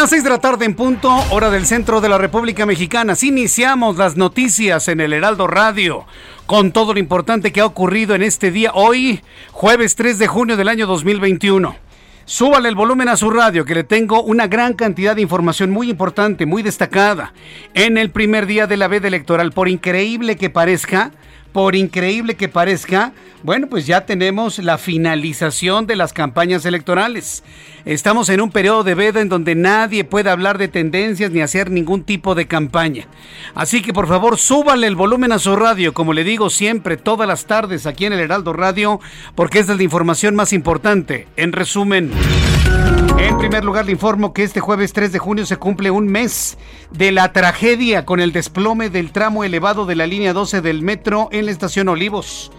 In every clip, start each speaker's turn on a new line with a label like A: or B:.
A: Las 6 de la tarde en punto, hora del centro de la República Mexicana. Así iniciamos las noticias en el Heraldo Radio con todo lo importante que ha ocurrido en este día, hoy, jueves 3 de junio del año 2021. Súbale el volumen a su radio, que le tengo una gran cantidad de información muy importante, muy destacada. En el primer día de la veda electoral, por increíble que parezca, por increíble que parezca, bueno, pues ya tenemos la finalización de las campañas electorales. Estamos en un periodo de veda en donde nadie puede hablar de tendencias ni hacer ningún tipo de campaña. Así que por favor súbale el volumen a su radio, como le digo siempre, todas las tardes aquí en el Heraldo Radio, porque es la información más importante. En resumen, en primer lugar le informo que este jueves 3 de junio se cumple un mes de la tragedia con el desplome del tramo elevado de la línea 12 del metro la estación Olivos.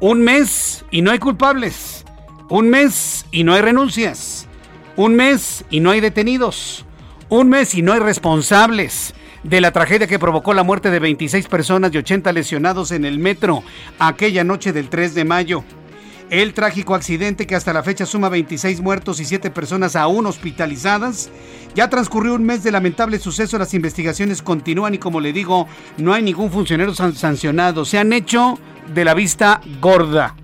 A: Un mes y no hay culpables. Un mes y no hay renuncias. Un mes y no hay detenidos. Un mes y no hay responsables de la tragedia que provocó la muerte de 26 personas y 80 lesionados en el metro aquella noche del 3 de mayo. El trágico accidente que hasta la fecha suma 26 muertos y 7 personas aún hospitalizadas. Ya transcurrió un mes de lamentable suceso, las investigaciones continúan y como le digo, no hay ningún funcionario sancionado. Se han hecho de la vista gorda.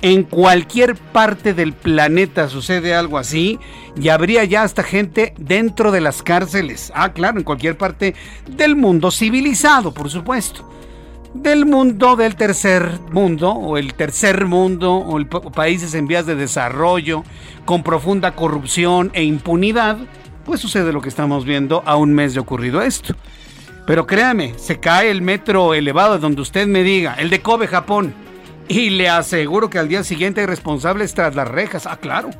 A: En cualquier parte del planeta sucede algo así y habría ya hasta gente dentro de las cárceles. Ah, claro, en cualquier parte del mundo civilizado, por supuesto. Del mundo del tercer mundo o el tercer mundo o el países en vías de desarrollo con profunda corrupción e impunidad, pues sucede lo que estamos viendo a un mes de ocurrido esto. Pero créame, se cae el metro elevado donde usted me diga, el de Kobe, Japón. Y le aseguro que al día siguiente hay responsables tras las rejas. Ah, claro.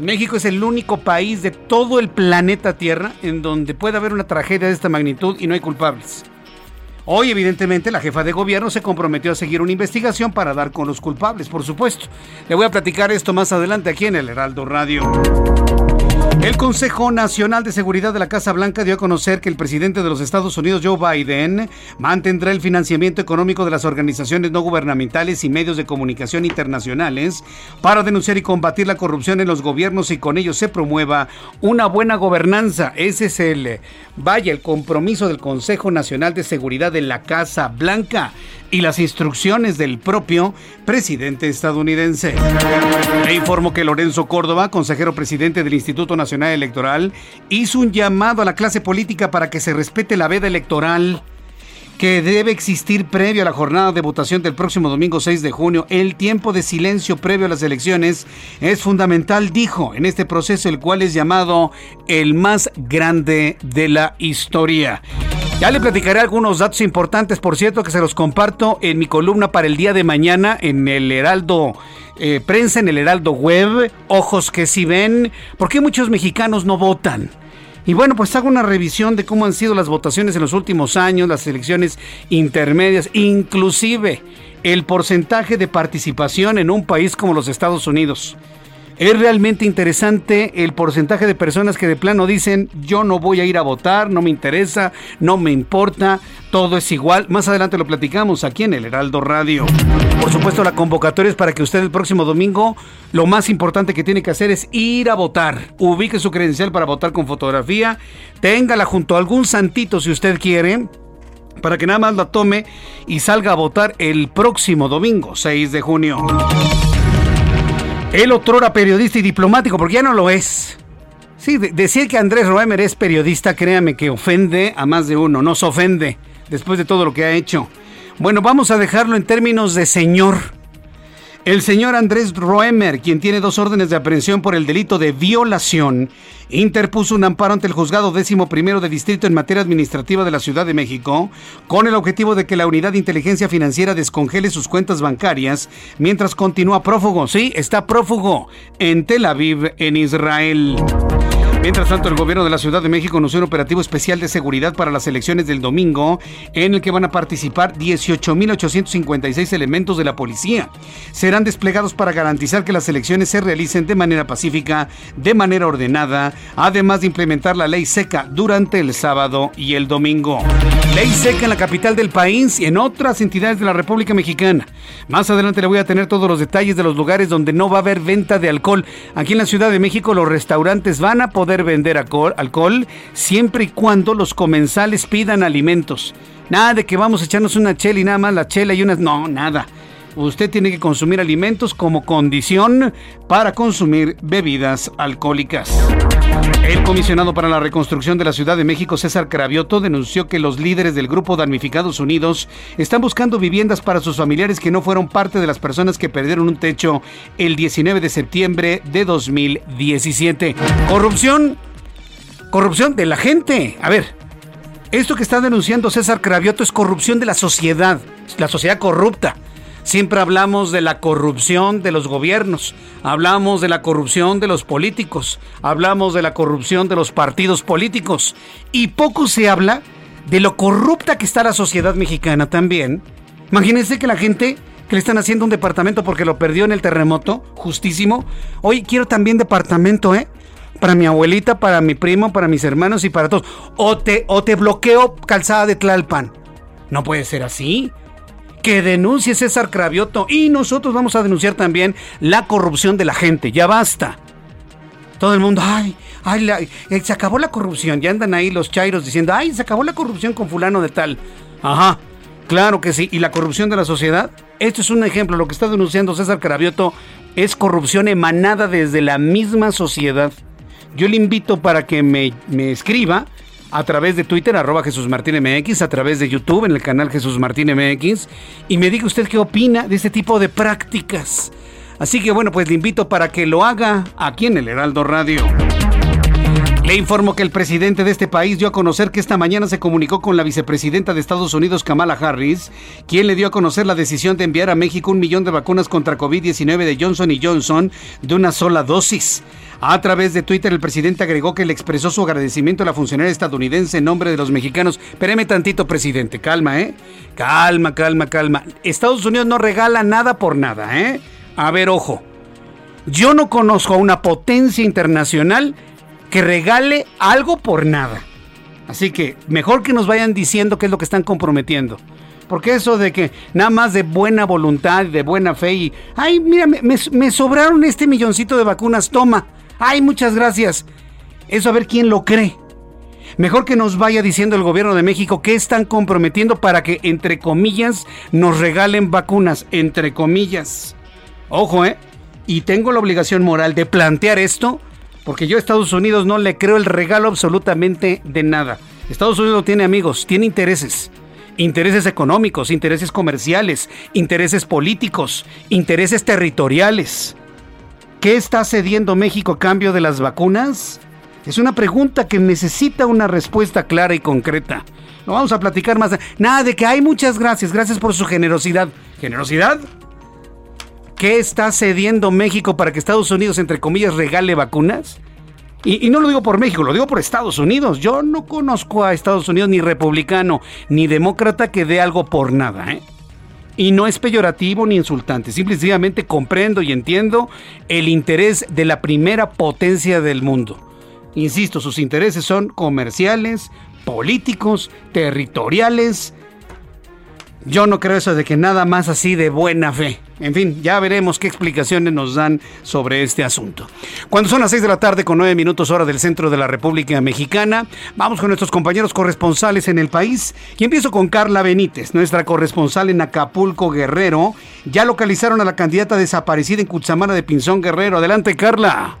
A: México es el único país de todo el planeta Tierra en donde puede haber una tragedia de esta magnitud y no hay culpables. Hoy, evidentemente, la jefa de gobierno se comprometió a seguir una investigación para dar con los culpables, por supuesto. Le voy a platicar esto más adelante aquí en el Heraldo Radio. El Consejo Nacional de Seguridad de la Casa Blanca dio a conocer que el presidente de los Estados Unidos, Joe Biden, mantendrá el financiamiento económico de las organizaciones no gubernamentales y medios de comunicación internacionales para denunciar y combatir la corrupción en los gobiernos y con ello se promueva una buena gobernanza. Ese es el, vaya, el compromiso del Consejo Nacional de Seguridad de la Casa Blanca y las instrucciones del propio presidente estadounidense. Le informo que Lorenzo Córdoba, consejero presidente del Instituto Nacional Electoral, hizo un llamado a la clase política para que se respete la veda electoral que debe existir previo a la jornada de votación del próximo domingo 6 de junio. El tiempo de silencio previo a las elecciones es fundamental, dijo, en este proceso, el cual es llamado el más grande de la historia. Ya le platicaré algunos datos importantes, por cierto, que se los comparto en mi columna para el día de mañana en el Heraldo eh, Prensa, en el Heraldo Web, Ojos que si ven, ¿por qué muchos mexicanos no votan? Y bueno, pues hago una revisión de cómo han sido las votaciones en los últimos años, las elecciones intermedias, inclusive el porcentaje de participación en un país como los Estados Unidos. Es realmente interesante el porcentaje de personas que de plano dicen yo no voy a ir a votar, no me interesa, no me importa, todo es igual. Más adelante lo platicamos aquí en el Heraldo Radio. Por supuesto la convocatoria es para que usted el próximo domingo lo más importante que tiene que hacer es ir a votar. Ubique su credencial para votar con fotografía, téngala junto a algún santito si usted quiere para que nada más la tome y salga a votar el próximo domingo, 6 de junio. El otro era periodista y diplomático, porque ya no lo es. Sí, decir que Andrés Roemer es periodista, créame que ofende a más de uno, nos ofende después de todo lo que ha hecho. Bueno, vamos a dejarlo en términos de señor. El señor Andrés Roemer, quien tiene dos órdenes de aprehensión por el delito de violación, interpuso un amparo ante el juzgado décimo primero de distrito en materia administrativa de la Ciudad de México, con el objetivo de que la unidad de inteligencia financiera descongele sus cuentas bancarias mientras continúa prófugo. Sí, está prófugo en Tel Aviv, en Israel. Mientras tanto, el gobierno de la Ciudad de México anunció un operativo especial de seguridad para las elecciones del domingo, en el que van a participar 18.856 elementos de la policía. Serán desplegados para garantizar que las elecciones se realicen de manera pacífica, de manera ordenada, además de implementar la ley seca durante el sábado y el domingo. Ley seca en la capital del país y en otras entidades de la República Mexicana. Más adelante le voy a tener todos los detalles de los lugares donde no va a haber venta de alcohol. Aquí en la Ciudad de México los restaurantes van a poder vender alcohol, siempre y cuando los comensales pidan alimentos. Nada de que vamos a echarnos una chela y nada más la chela y unas... No, nada. Usted tiene que consumir alimentos como condición para consumir bebidas alcohólicas. El comisionado para la reconstrucción de la Ciudad de México, César Cravioto, denunció que los líderes del Grupo Damnificados Unidos están buscando viviendas para sus familiares que no fueron parte de las personas que perdieron un techo el 19 de septiembre de 2017. Corrupción. Corrupción de la gente. A ver, esto que está denunciando César Cravioto es corrupción de la sociedad, la sociedad corrupta. Siempre hablamos de la corrupción de los gobiernos, hablamos de la corrupción de los políticos, hablamos de la corrupción de los partidos políticos y poco se habla de lo corrupta que está la sociedad mexicana también. Imagínense que la gente que le están haciendo un departamento porque lo perdió en el terremoto, justísimo. Hoy quiero también departamento, ¿eh? Para mi abuelita, para mi primo, para mis hermanos y para todos. O te, o te bloqueo calzada de Tlalpan. No puede ser así que denuncie César Cravioto y nosotros vamos a denunciar también la corrupción de la gente. Ya basta. Todo el mundo, ay, ay, eh, se acabó la corrupción. Ya andan ahí los chairos diciendo, ay, se acabó la corrupción con fulano de tal. Ajá, claro que sí. ¿Y la corrupción de la sociedad? Esto es un ejemplo. Lo que está denunciando César Cravioto es corrupción emanada desde la misma sociedad. Yo le invito para que me, me escriba a través de Twitter, arroba Jesús Martín MX, a través de YouTube, en el canal Jesús Martín MX, y me diga usted qué opina de este tipo de prácticas. Así que bueno, pues le invito para que lo haga aquí en el Heraldo Radio. Le informo que el presidente de este país dio a conocer que esta mañana se comunicó con la vicepresidenta de Estados Unidos, Kamala Harris, quien le dio a conocer la decisión de enviar a México un millón de vacunas contra COVID-19 de Johnson Johnson de una sola dosis. A través de Twitter, el presidente agregó que le expresó su agradecimiento a la funcionaria estadounidense en nombre de los mexicanos. Espéreme tantito, presidente. Calma, ¿eh? Calma, calma, calma. Estados Unidos no regala nada por nada, ¿eh? A ver, ojo. Yo no conozco a una potencia internacional que regale algo por nada. Así que mejor que nos vayan diciendo qué es lo que están comprometiendo. Porque eso de que nada más de buena voluntad, de buena fe y, ay, mira, me, me sobraron este milloncito de vacunas, toma. Ay, muchas gracias. Eso a ver quién lo cree. Mejor que nos vaya diciendo el gobierno de México qué están comprometiendo para que, entre comillas, nos regalen vacunas, entre comillas. Ojo, ¿eh? Y tengo la obligación moral de plantear esto, porque yo a Estados Unidos no le creo el regalo absolutamente de nada. Estados Unidos tiene amigos, tiene intereses. Intereses económicos, intereses comerciales, intereses políticos, intereses territoriales. ¿Qué está cediendo México a cambio de las vacunas? Es una pregunta que necesita una respuesta clara y concreta. No vamos a platicar más. Nada de que hay muchas gracias. Gracias por su generosidad. ¿Generosidad? ¿Qué está cediendo México para que Estados Unidos, entre comillas, regale vacunas? Y, no lo digo por México, lo digo por Estados Unidos. Yo no conozco a Estados Unidos ni republicano ni demócrata que dé algo por nada. ¿eh? Y no es peyorativo ni insultante, simplemente comprendo y entiendo el interés de la primera potencia del mundo. Insisto, sus intereses son comerciales, políticos, territoriales. Yo no creo eso de que nada más así de buena fe. En fin, ya veremos qué explicaciones nos dan sobre este asunto. Cuando son las 6 de la tarde con 9 minutos hora del centro de la República Mexicana, vamos con nuestros compañeros corresponsales en el país. Y empiezo con Carla Benítez, nuestra corresponsal en Acapulco Guerrero. Ya localizaron a la candidata desaparecida en Cutzamana de Pinzón Guerrero. Adelante, Carla.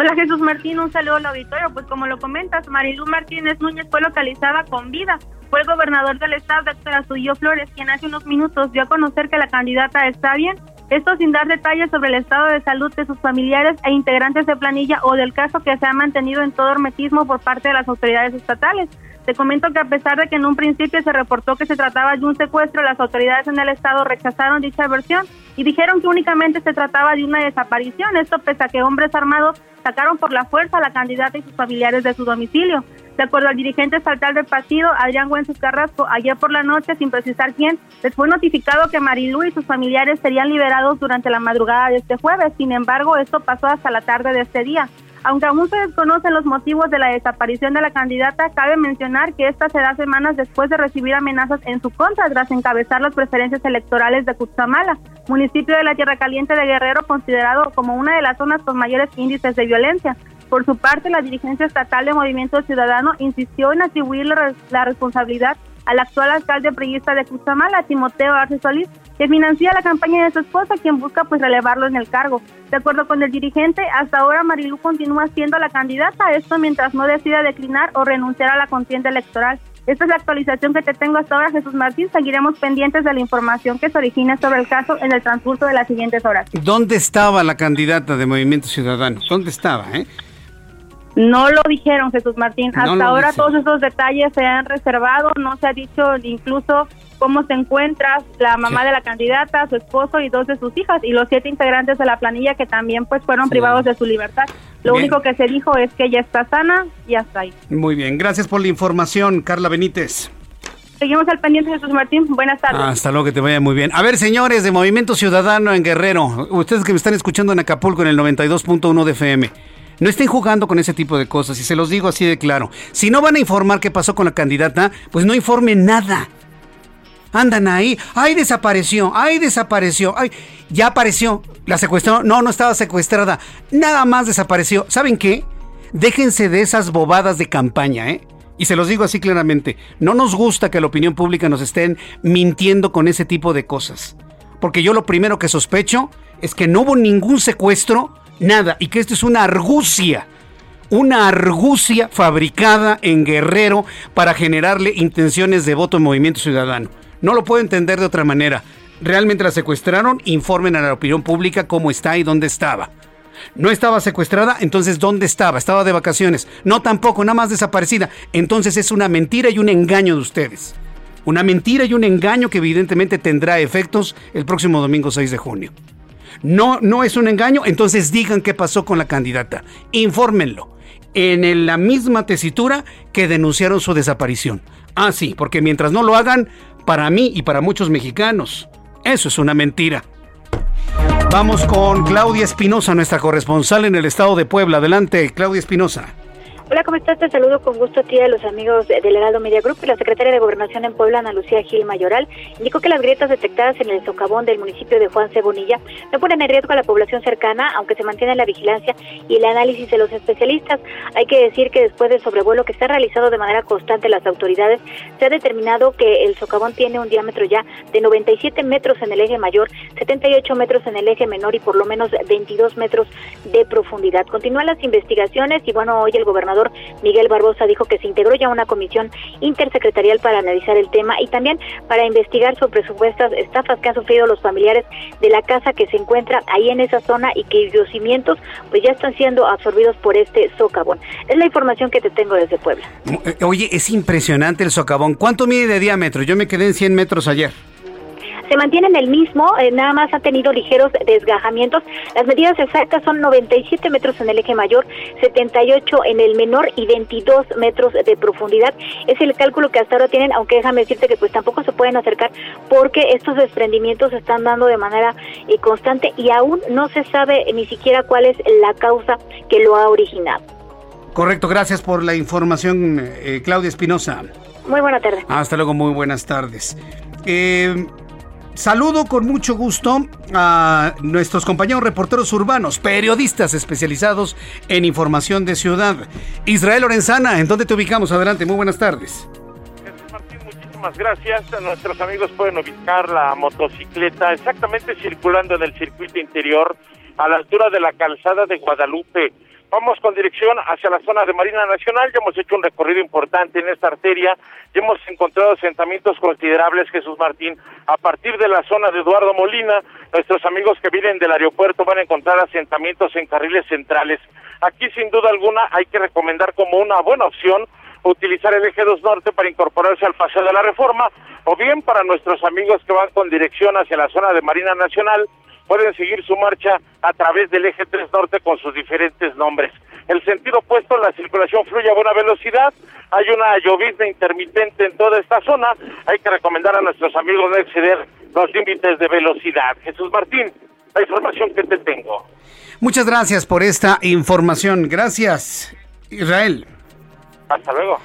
B: Hola Jesús Martín, un saludo al auditorio. Pues como lo comentas, Marilú Martínez Núñez fue localizada con vida. Fue el gobernador del estado, doctor Azullo Flores, quien hace unos minutos dio a conocer que la candidata está bien. Esto sin dar detalles sobre el estado de salud de sus familiares e integrantes de planilla o del caso que se ha mantenido en todo hermetismo por parte de las autoridades estatales. Te comento que a pesar de que en un principio se reportó que se trataba de un secuestro, las autoridades en el estado rechazaron dicha versión y dijeron que únicamente se trataba de una desaparición. Esto pese a que hombres armados sacaron por la fuerza a la candidata y sus familiares de su domicilio. De acuerdo al dirigente estatal del partido, Adrián Güences Carrasco, ayer por la noche, sin precisar quién, les fue notificado que Marilú y sus familiares serían liberados durante la madrugada de este jueves. Sin embargo, esto pasó hasta la tarde de este día. Aunque aún se desconocen los motivos de la desaparición de la candidata, cabe mencionar que esta se da semanas después de recibir amenazas en su contra tras encabezar las preferencias electorales de Cutzamala, municipio de la Tierra Caliente de Guerrero considerado como una de las zonas con mayores índices de violencia. Por su parte, la dirigencia estatal de Movimiento Ciudadano insistió en atribuir la responsabilidad al actual alcalde priista de Cutzamala, Timoteo Arce Solís, que financia la campaña de su esposa, quien busca pues relevarlo en el cargo. De acuerdo con el dirigente, hasta ahora Marilú continúa siendo la candidata, esto mientras no decida declinar o renunciar a la contienda electoral. Esta es la actualización que te tengo hasta ahora, Jesús Martín. Seguiremos pendientes de la información que se origine sobre el caso en el transcurso de las siguientes horas.
A: ¿Dónde estaba la candidata de Movimiento Ciudadano? ¿Dónde estaba? Eh?
B: No lo dijeron, Jesús Martín. Hasta ahora todos esos detalles se han reservado, no se ha dicho incluso cómo se encuentra la mamá de la candidata, su esposo y dos de sus hijas y los siete integrantes de la planilla que también pues fueron privados de su libertad. Lo único que se dijo es que ella está sana y hasta ahí.
A: Muy bien, gracias por la información, Carla Benítez.
B: Seguimos al pendiente, Jesús Martín. Buenas tardes.
A: Hasta luego, que te vaya muy bien. A ver, señores de Movimiento Ciudadano en Guerrero, ustedes que me están escuchando en Acapulco en el 92.1 de FM. No estén jugando con ese tipo de cosas y se los digo así de claro. Si no van a informar qué pasó con la candidata, pues no informen nada. Andan ahí, ay desapareció, ay desapareció, ay ya apareció, la secuestró, no, no estaba secuestrada, nada más desapareció. ¿Saben qué? Déjense de esas bobadas de campaña, ¿eh? Y se los digo así claramente, no nos gusta que la opinión pública nos estén mintiendo con ese tipo de cosas. Porque yo lo primero que sospecho es que no hubo ningún secuestro nada, y que esto es una argucia, una argucia fabricada en Guerrero para generarle intenciones de voto en Movimiento Ciudadano. No lo puedo entender de otra manera. Realmente la secuestraron, informen a la opinión pública cómo está y dónde estaba. No estaba secuestrada, entonces ¿dónde estaba? Estaba de vacaciones. No tampoco, nada más desaparecida. Entonces es una mentira y un engaño de ustedes. Una mentira y un engaño que evidentemente tendrá efectos el próximo domingo 6 de junio no, no es un engaño, entonces digan qué pasó con la candidata. Infórmenlo en la misma tesitura que denunciaron su desaparición. Ah, sí, porque mientras no lo hagan, para mí y para muchos mexicanos, eso es una mentira. Vamos con Claudia Espinosa, nuestra corresponsal en el estado de Puebla. Adelante, Claudia Espinosa.
C: Hola, ¿cómo estás? Te saludo con gusto a ti a los amigos del Heraldo Media Group. La secretaria de Gobernación en Puebla, Ana Lucía Gil Mayoral, indicó que las grietas detectadas en el socavón del municipio de Juan Cebonilla no ponen en riesgo a la población cercana, aunque se mantiene la vigilancia y el análisis de los especialistas. Hay que decir que después del sobrevuelo que ha realizado de manera constante las autoridades, se ha determinado que el socavón tiene un diámetro ya de 97 metros en el eje mayor, 78 metros en el eje menor y por lo menos 22 metros de profundidad. Continúan las investigaciones y bueno, hoy el gobernador Miguel Barbosa dijo que se integró ya una comisión intersecretarial para analizar el tema y también para investigar sobre supuestas estafas que han sufrido los familiares de la casa que se encuentra ahí en esa zona y que los cimientos pues ya están siendo absorbidos por este socavón. Es la información que te tengo desde Puebla.
A: Eh, oye, es impresionante el socavón. ¿Cuánto mide de diámetro? Yo me quedé en 100 metros ayer.
C: Se mantiene en el mismo, eh, nada más ha tenido ligeros desgajamientos. Las medidas exactas son 97 metros en el eje mayor, 78 en el menor y 22 metros de profundidad. Es el cálculo que hasta ahora tienen, aunque déjame decirte que pues tampoco se pueden acercar porque estos desprendimientos se están dando de manera eh, constante y aún no se sabe ni siquiera cuál es la causa que lo ha originado.
A: Correcto, gracias por la información, eh, Claudia Espinosa.
C: Muy buena tarde.
A: Hasta luego, muy buenas tardes. Eh, saludo con mucho gusto a nuestros compañeros reporteros urbanos, periodistas especializados en información de ciudad. Israel Lorenzana, ¿en dónde te ubicamos? Adelante, muy buenas tardes.
D: Martín, muchísimas gracias. Nuestros amigos pueden ubicar la motocicleta exactamente circulando en el circuito interior a la altura de la calzada de Guadalupe Vamos con dirección hacia la zona de Marina Nacional. Ya hemos hecho un recorrido importante en esta arteria. Ya hemos encontrado asentamientos considerables, Jesús Martín. A partir de la zona de Eduardo Molina, nuestros amigos que vienen del aeropuerto van a encontrar asentamientos en carriles centrales. Aquí, sin duda alguna, hay que recomendar como una buena opción utilizar el eje 2 norte para incorporarse al paseo de la reforma, o bien para nuestros amigos que van con dirección hacia la zona de Marina Nacional, pueden seguir su marcha a través del eje 3 norte con sus diferentes nombres. El sentido opuesto, la circulación fluye a buena velocidad, hay una llovizna intermitente en toda esta zona, hay que recomendar a nuestros amigos no exceder los límites de velocidad. Jesús Martín, la información que te tengo.
A: Muchas gracias por esta información. Gracias, Israel.
D: Hasta luego.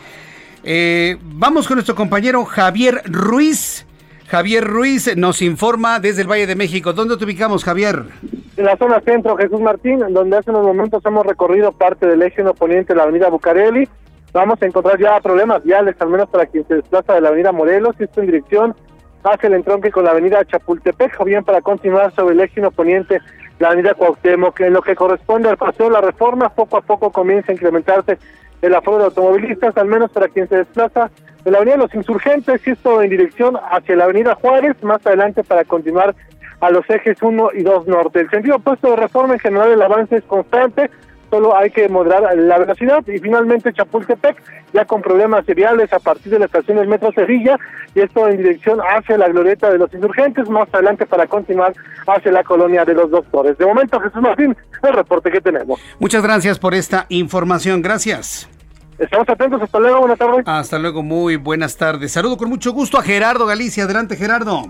A: Eh, vamos con nuestro compañero Javier Ruiz Javier Ruiz nos informa desde el Valle de México. ¿Dónde te ubicamos, Javier?
E: En la zona centro, Jesús Martín, donde hace unos momentos hemos recorrido parte del eje poniente de la avenida Bucareli. Vamos a encontrar ya problemas viales, al menos para quien se desplaza de la avenida Morelos, esto en dirección hacia el entronque con la avenida Chapultepec, o bien para continuar sobre el eje poniente la avenida Cuauhtémoc. En lo que corresponde al paseo de la reforma, poco a poco comienza a incrementarse el aforo de automovilistas, al menos para quien se desplaza de la Avenida de los Insurgentes, y esto en dirección hacia la Avenida Juárez, más adelante para continuar a los ejes 1 y 2 norte. El sentido opuesto de reforma en general el avance es constante, solo hay que moderar la velocidad y finalmente Chapultepec ya con problemas seriales a partir de la estación del Metro Sevilla y esto en dirección hacia la glorieta de los insurgentes, más adelante para continuar hacia la colonia de los doctores. De momento, Jesús Martín, el reporte que tenemos.
A: Muchas gracias por esta información, gracias.
E: Estamos atentos, hasta luego, buenas tardes.
A: Hasta luego, muy buenas tardes. Saludo con mucho gusto a Gerardo Galicia. Adelante, Gerardo.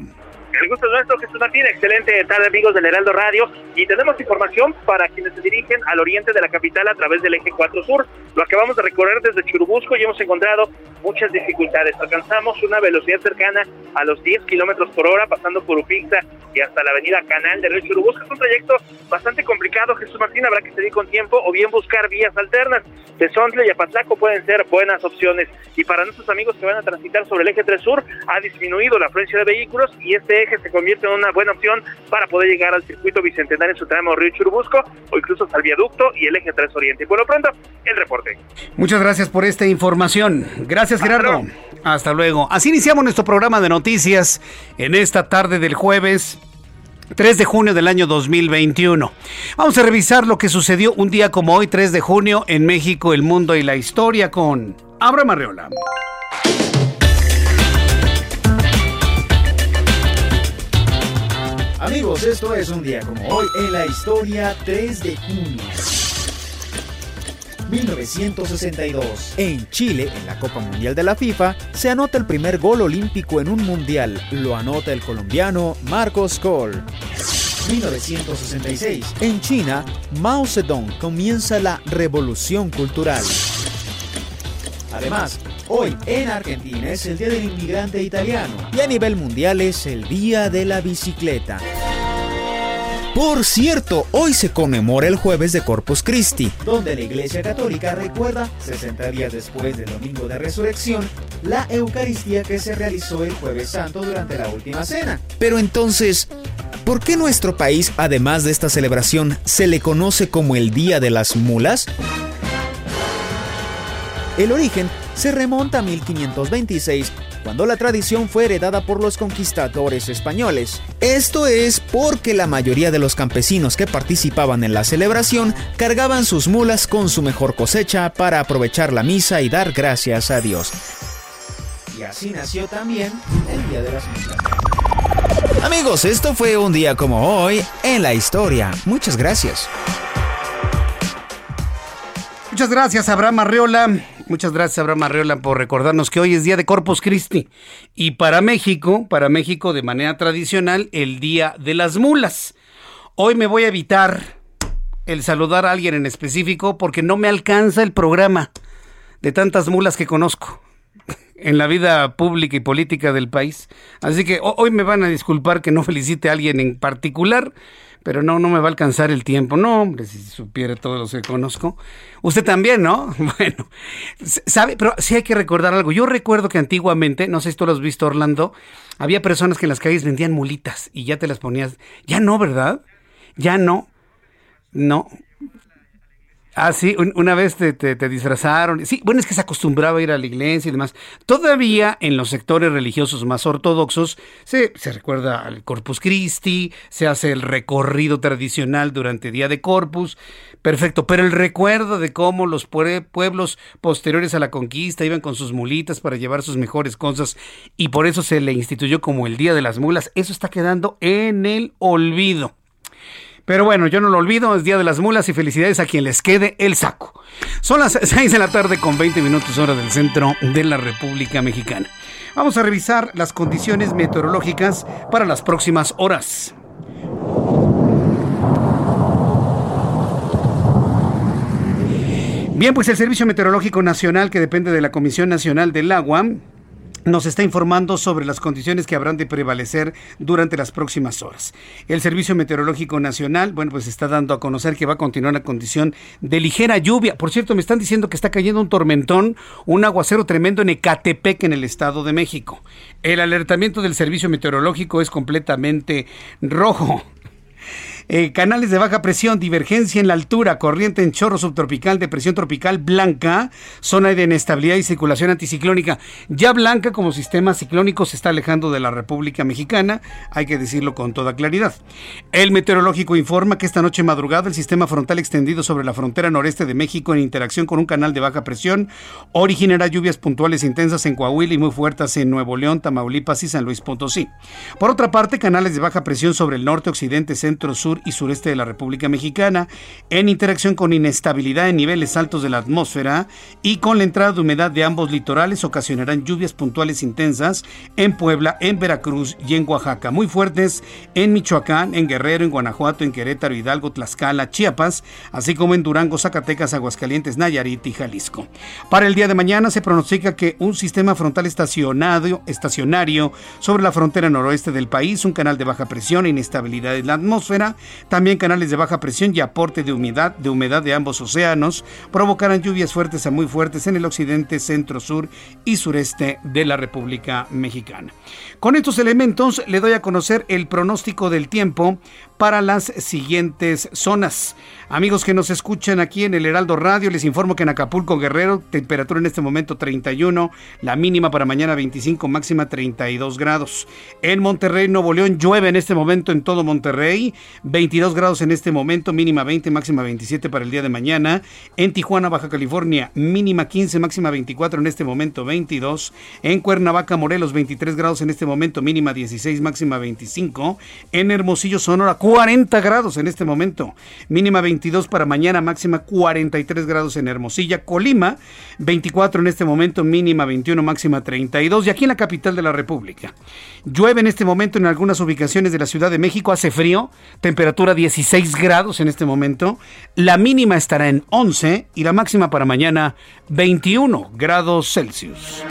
F: El gusto es nuestro, Jesús Martín. Excelente tarde, amigos del Heraldo Radio. Y tenemos información para quienes se dirigen al oriente de la capital a través del eje 4 Sur. Lo acabamos de recorrer desde Churubusco y hemos encontrado muchas dificultades. Alcanzamos una velocidad cercana a los 10 kilómetros por hora, pasando por Upixa y hasta la avenida Canal de Río Churubusco. Es un trayecto bastante complicado, Jesús Martín. Habrá que seguir con tiempo o bien buscar vías alternas. De Sontle y Apatlaco pueden ser buenas opciones. Y para nuestros amigos que van a transitar sobre el eje 3 Sur, ha disminuido la afluencia de vehículos y este eje se convierte en una buena opción para poder llegar al circuito bicentenario en su tramo Río Churubusco o incluso hasta el viaducto y el eje 3 Oriente. Por lo pronto, el reporte.
A: Muchas gracias por esta información. Gracias, Gerardo. Hasta luego. Así iniciamos nuestro programa de noticias en esta tarde del jueves. 3 de junio del año 2021. Vamos a revisar lo que sucedió un día como hoy, 3 de junio, en México, el mundo y la historia con Abra Marreola.
G: Amigos, esto es un día como hoy en la historia 3 de junio. 1962. En Chile, en la Copa Mundial de la FIFA, se anota el primer gol olímpico en un mundial. Lo anota el colombiano Marcos Cole. 1966. En China, Mao Zedong comienza la revolución cultural. Además, hoy en Argentina es el Día del Inmigrante Italiano y a nivel mundial es el Día de la Bicicleta. Por cierto, hoy se conmemora el jueves de Corpus Christi, donde la Iglesia Católica recuerda, 60 días después del Domingo de Resurrección, la Eucaristía que se realizó el jueves santo durante la última cena. Pero entonces, ¿por qué nuestro país, además de esta celebración, se le conoce como el Día de las Mulas? El origen se remonta a 1526, cuando la tradición fue heredada por los conquistadores españoles. Esto es porque la mayoría de los campesinos que participaban en la celebración cargaban sus mulas con su mejor cosecha para aprovechar la misa y dar gracias a Dios. Y así nació también el Día de las Mulas. Amigos, esto fue un día como hoy en la historia. Muchas gracias.
A: Muchas gracias, Abraham Arreola. Muchas gracias, Abraham Arreola, por recordarnos que hoy es día de Corpus Christi. Y para México, para México, de manera tradicional, el día de las mulas. Hoy me voy a evitar el saludar a alguien en específico porque no me alcanza el programa de tantas mulas que conozco en la vida pública y política del país. Así que hoy me van a disculpar que no felicite a alguien en particular, pero no, no me va a alcanzar el tiempo. No, hombre, si supiera todos los que conozco. Usted también, ¿no? Bueno, sabe, pero sí hay que recordar algo. Yo recuerdo que antiguamente, no sé si tú lo has visto, Orlando, había personas que en las calles vendían mulitas y ya te las ponías. Ya no, ¿verdad? Ya no. No, Ah, sí, una vez te, disfrazaron. Sí, bueno, es que se acostumbraba a ir a la iglesia y demás. Todavía en los sectores religiosos más ortodoxos se, se recuerda al Corpus Christi, se hace el recorrido tradicional durante Día de Corpus. Perfecto, pero el recuerdo de cómo los pueblos posteriores a la conquista iban con sus mulitas para llevar sus mejores cosas y por eso se le instituyó como el Día de las Mulas, eso está quedando en el olvido. Pero bueno, yo no lo olvido, es Día de las Mulas y felicidades a quien les quede el saco. Son las 6 de la tarde con 20 minutos hora del centro de la República Mexicana. Vamos a revisar las condiciones meteorológicas para las próximas horas. Bien, pues el Servicio Meteorológico Nacional, que depende de la Comisión Nacional del Agua, nos está informando sobre las condiciones que habrán de prevalecer durante las próximas horas. El Servicio Meteorológico Nacional, bueno, pues está dando a conocer que va a continuar la condición de ligera lluvia. Por cierto, me están diciendo que está cayendo un tormentón, un aguacero tremendo en Ecatepec, en el Estado de México. El alertamiento del Servicio Meteorológico es completamente rojo. Eh, canales de baja presión, divergencia en la altura, corriente en chorro subtropical, depresión tropical blanca, zona de inestabilidad y circulación anticiclónica. Ya blanca como sistema ciclónico se está alejando de la República Mexicana, hay que decirlo con toda claridad. El meteorológico informa que esta noche madrugada el sistema frontal extendido sobre la frontera noreste de México en interacción con un canal de baja presión originará lluvias puntuales intensas en Coahuila y muy fuertes en Nuevo León, Tamaulipas y San Luis Potosí. Por otra parte, canales de baja presión sobre el norte, occidente, centro, sur y sureste de la República Mexicana, en interacción con inestabilidad en niveles altos de la atmósfera y con la entrada de humedad de ambos litorales, ocasionarán lluvias puntuales intensas en Puebla, en Veracruz y en Oaxaca, muy fuertes en Michoacán, en Guerrero, en Guanajuato, en Querétaro, Hidalgo, Tlaxcala, Chiapas, así como en Durango, Zacatecas, Aguascalientes, Nayarit y Jalisco. Para el día de mañana se pronostica que un sistema frontal estacionario, sobre la frontera noroeste del país, un canal de baja presión e inestabilidad en la atmósfera, también canales de baja presión y aporte de humedad, de humedad de ambos océanos provocarán lluvias fuertes a muy fuertes en el occidente, centro, sur y sureste de la República Mexicana. Con estos elementos le doy a conocer el pronóstico del tiempo para las siguientes zonas. Amigos que nos escuchan aquí en el Heraldo Radio, les informo que en Acapulco, Guerrero, temperatura en este momento 31, la mínima para mañana 25, máxima 32 grados. En Monterrey, Nuevo León, llueve en este momento en todo Monterrey, 22 grados en este momento, mínima 20, máxima 27 para el día de mañana. En Tijuana, Baja California, mínima 15, máxima 24 en este momento, 22. En Cuernavaca, Morelos, 23 grados en este momento, mínima 16, máxima 25. En Hermosillo, Sonora, 40 grados en este momento, mínima 22 para mañana, máxima 43 grados en Hermosilla, Colima, 24 en este momento, mínima 21, máxima 32, y aquí en la capital de la República. Llueve en este momento en algunas ubicaciones de la Ciudad de México, hace frío, temperatura 16 grados en este momento, la mínima estará en 11 y la máxima para mañana 21 grados Celsius.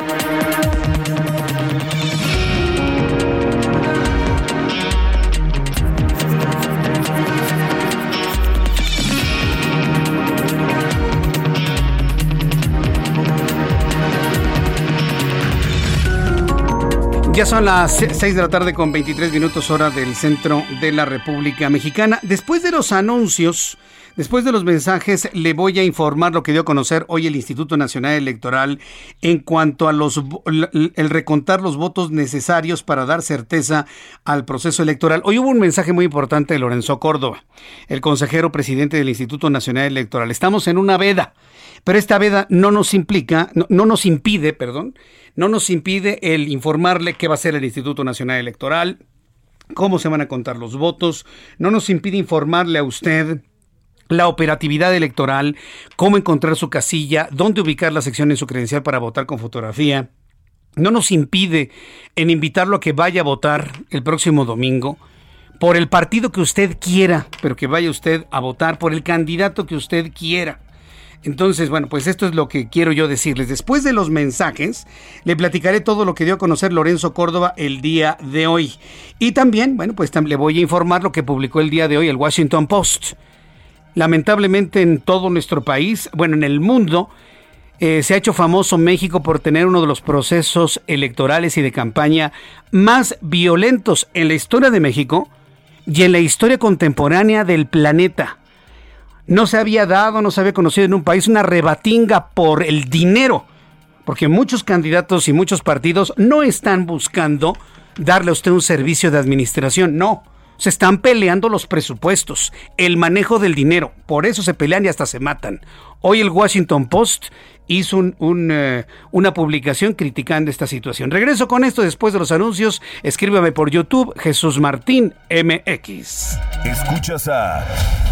A: Ya son las 6 de la tarde con 23 minutos hora del centro de la República Mexicana. Después de los anuncios, después de los mensajes, le voy a informar lo que dio a conocer hoy el Instituto Nacional Electoral en cuanto a los el recontar los votos necesarios para dar certeza al proceso electoral. Hoy hubo un mensaje muy importante de Lorenzo Córdoba, el consejero presidente del Instituto Nacional Electoral. Estamos en una veda, pero esta veda no nos implica, no, no nos impide, perdón, no nos impide el informarle qué va a ser el Instituto Nacional Electoral, cómo se van a contar los votos, no nos impide informarle a usted la operatividad electoral, cómo encontrar su casilla, dónde ubicar la sección en su credencial para votar con fotografía. No nos impide en invitarlo a que vaya a votar el próximo domingo por el partido que usted quiera, pero que vaya usted a votar por el candidato que usted quiera. Entonces, bueno, pues esto es lo que quiero yo decirles. Después de los mensajes, le platicaré todo lo que dio a conocer Lorenzo Córdoba el día de hoy. Y también, bueno, pues le voy a informar lo que publicó el día de hoy el Washington Post. Lamentablemente en todo nuestro país, bueno, en el mundo, eh, se ha hecho famoso México por tener uno de los procesos electorales y de campaña más violentos en la historia de México y en la historia contemporánea del planeta. No se había dado, no se había conocido en un país una rebatinga por el dinero, porque muchos candidatos y muchos partidos no están buscando darle a usted un servicio de administración, no. Se están peleando los presupuestos, el manejo del dinero, por eso se pelean y hasta se matan. Hoy el Washington Post hizo eh, una publicación criticando esta situación. Regreso con esto después de los anuncios. Escríbame por YouTube, Jesús Martín MX.
H: Escuchas a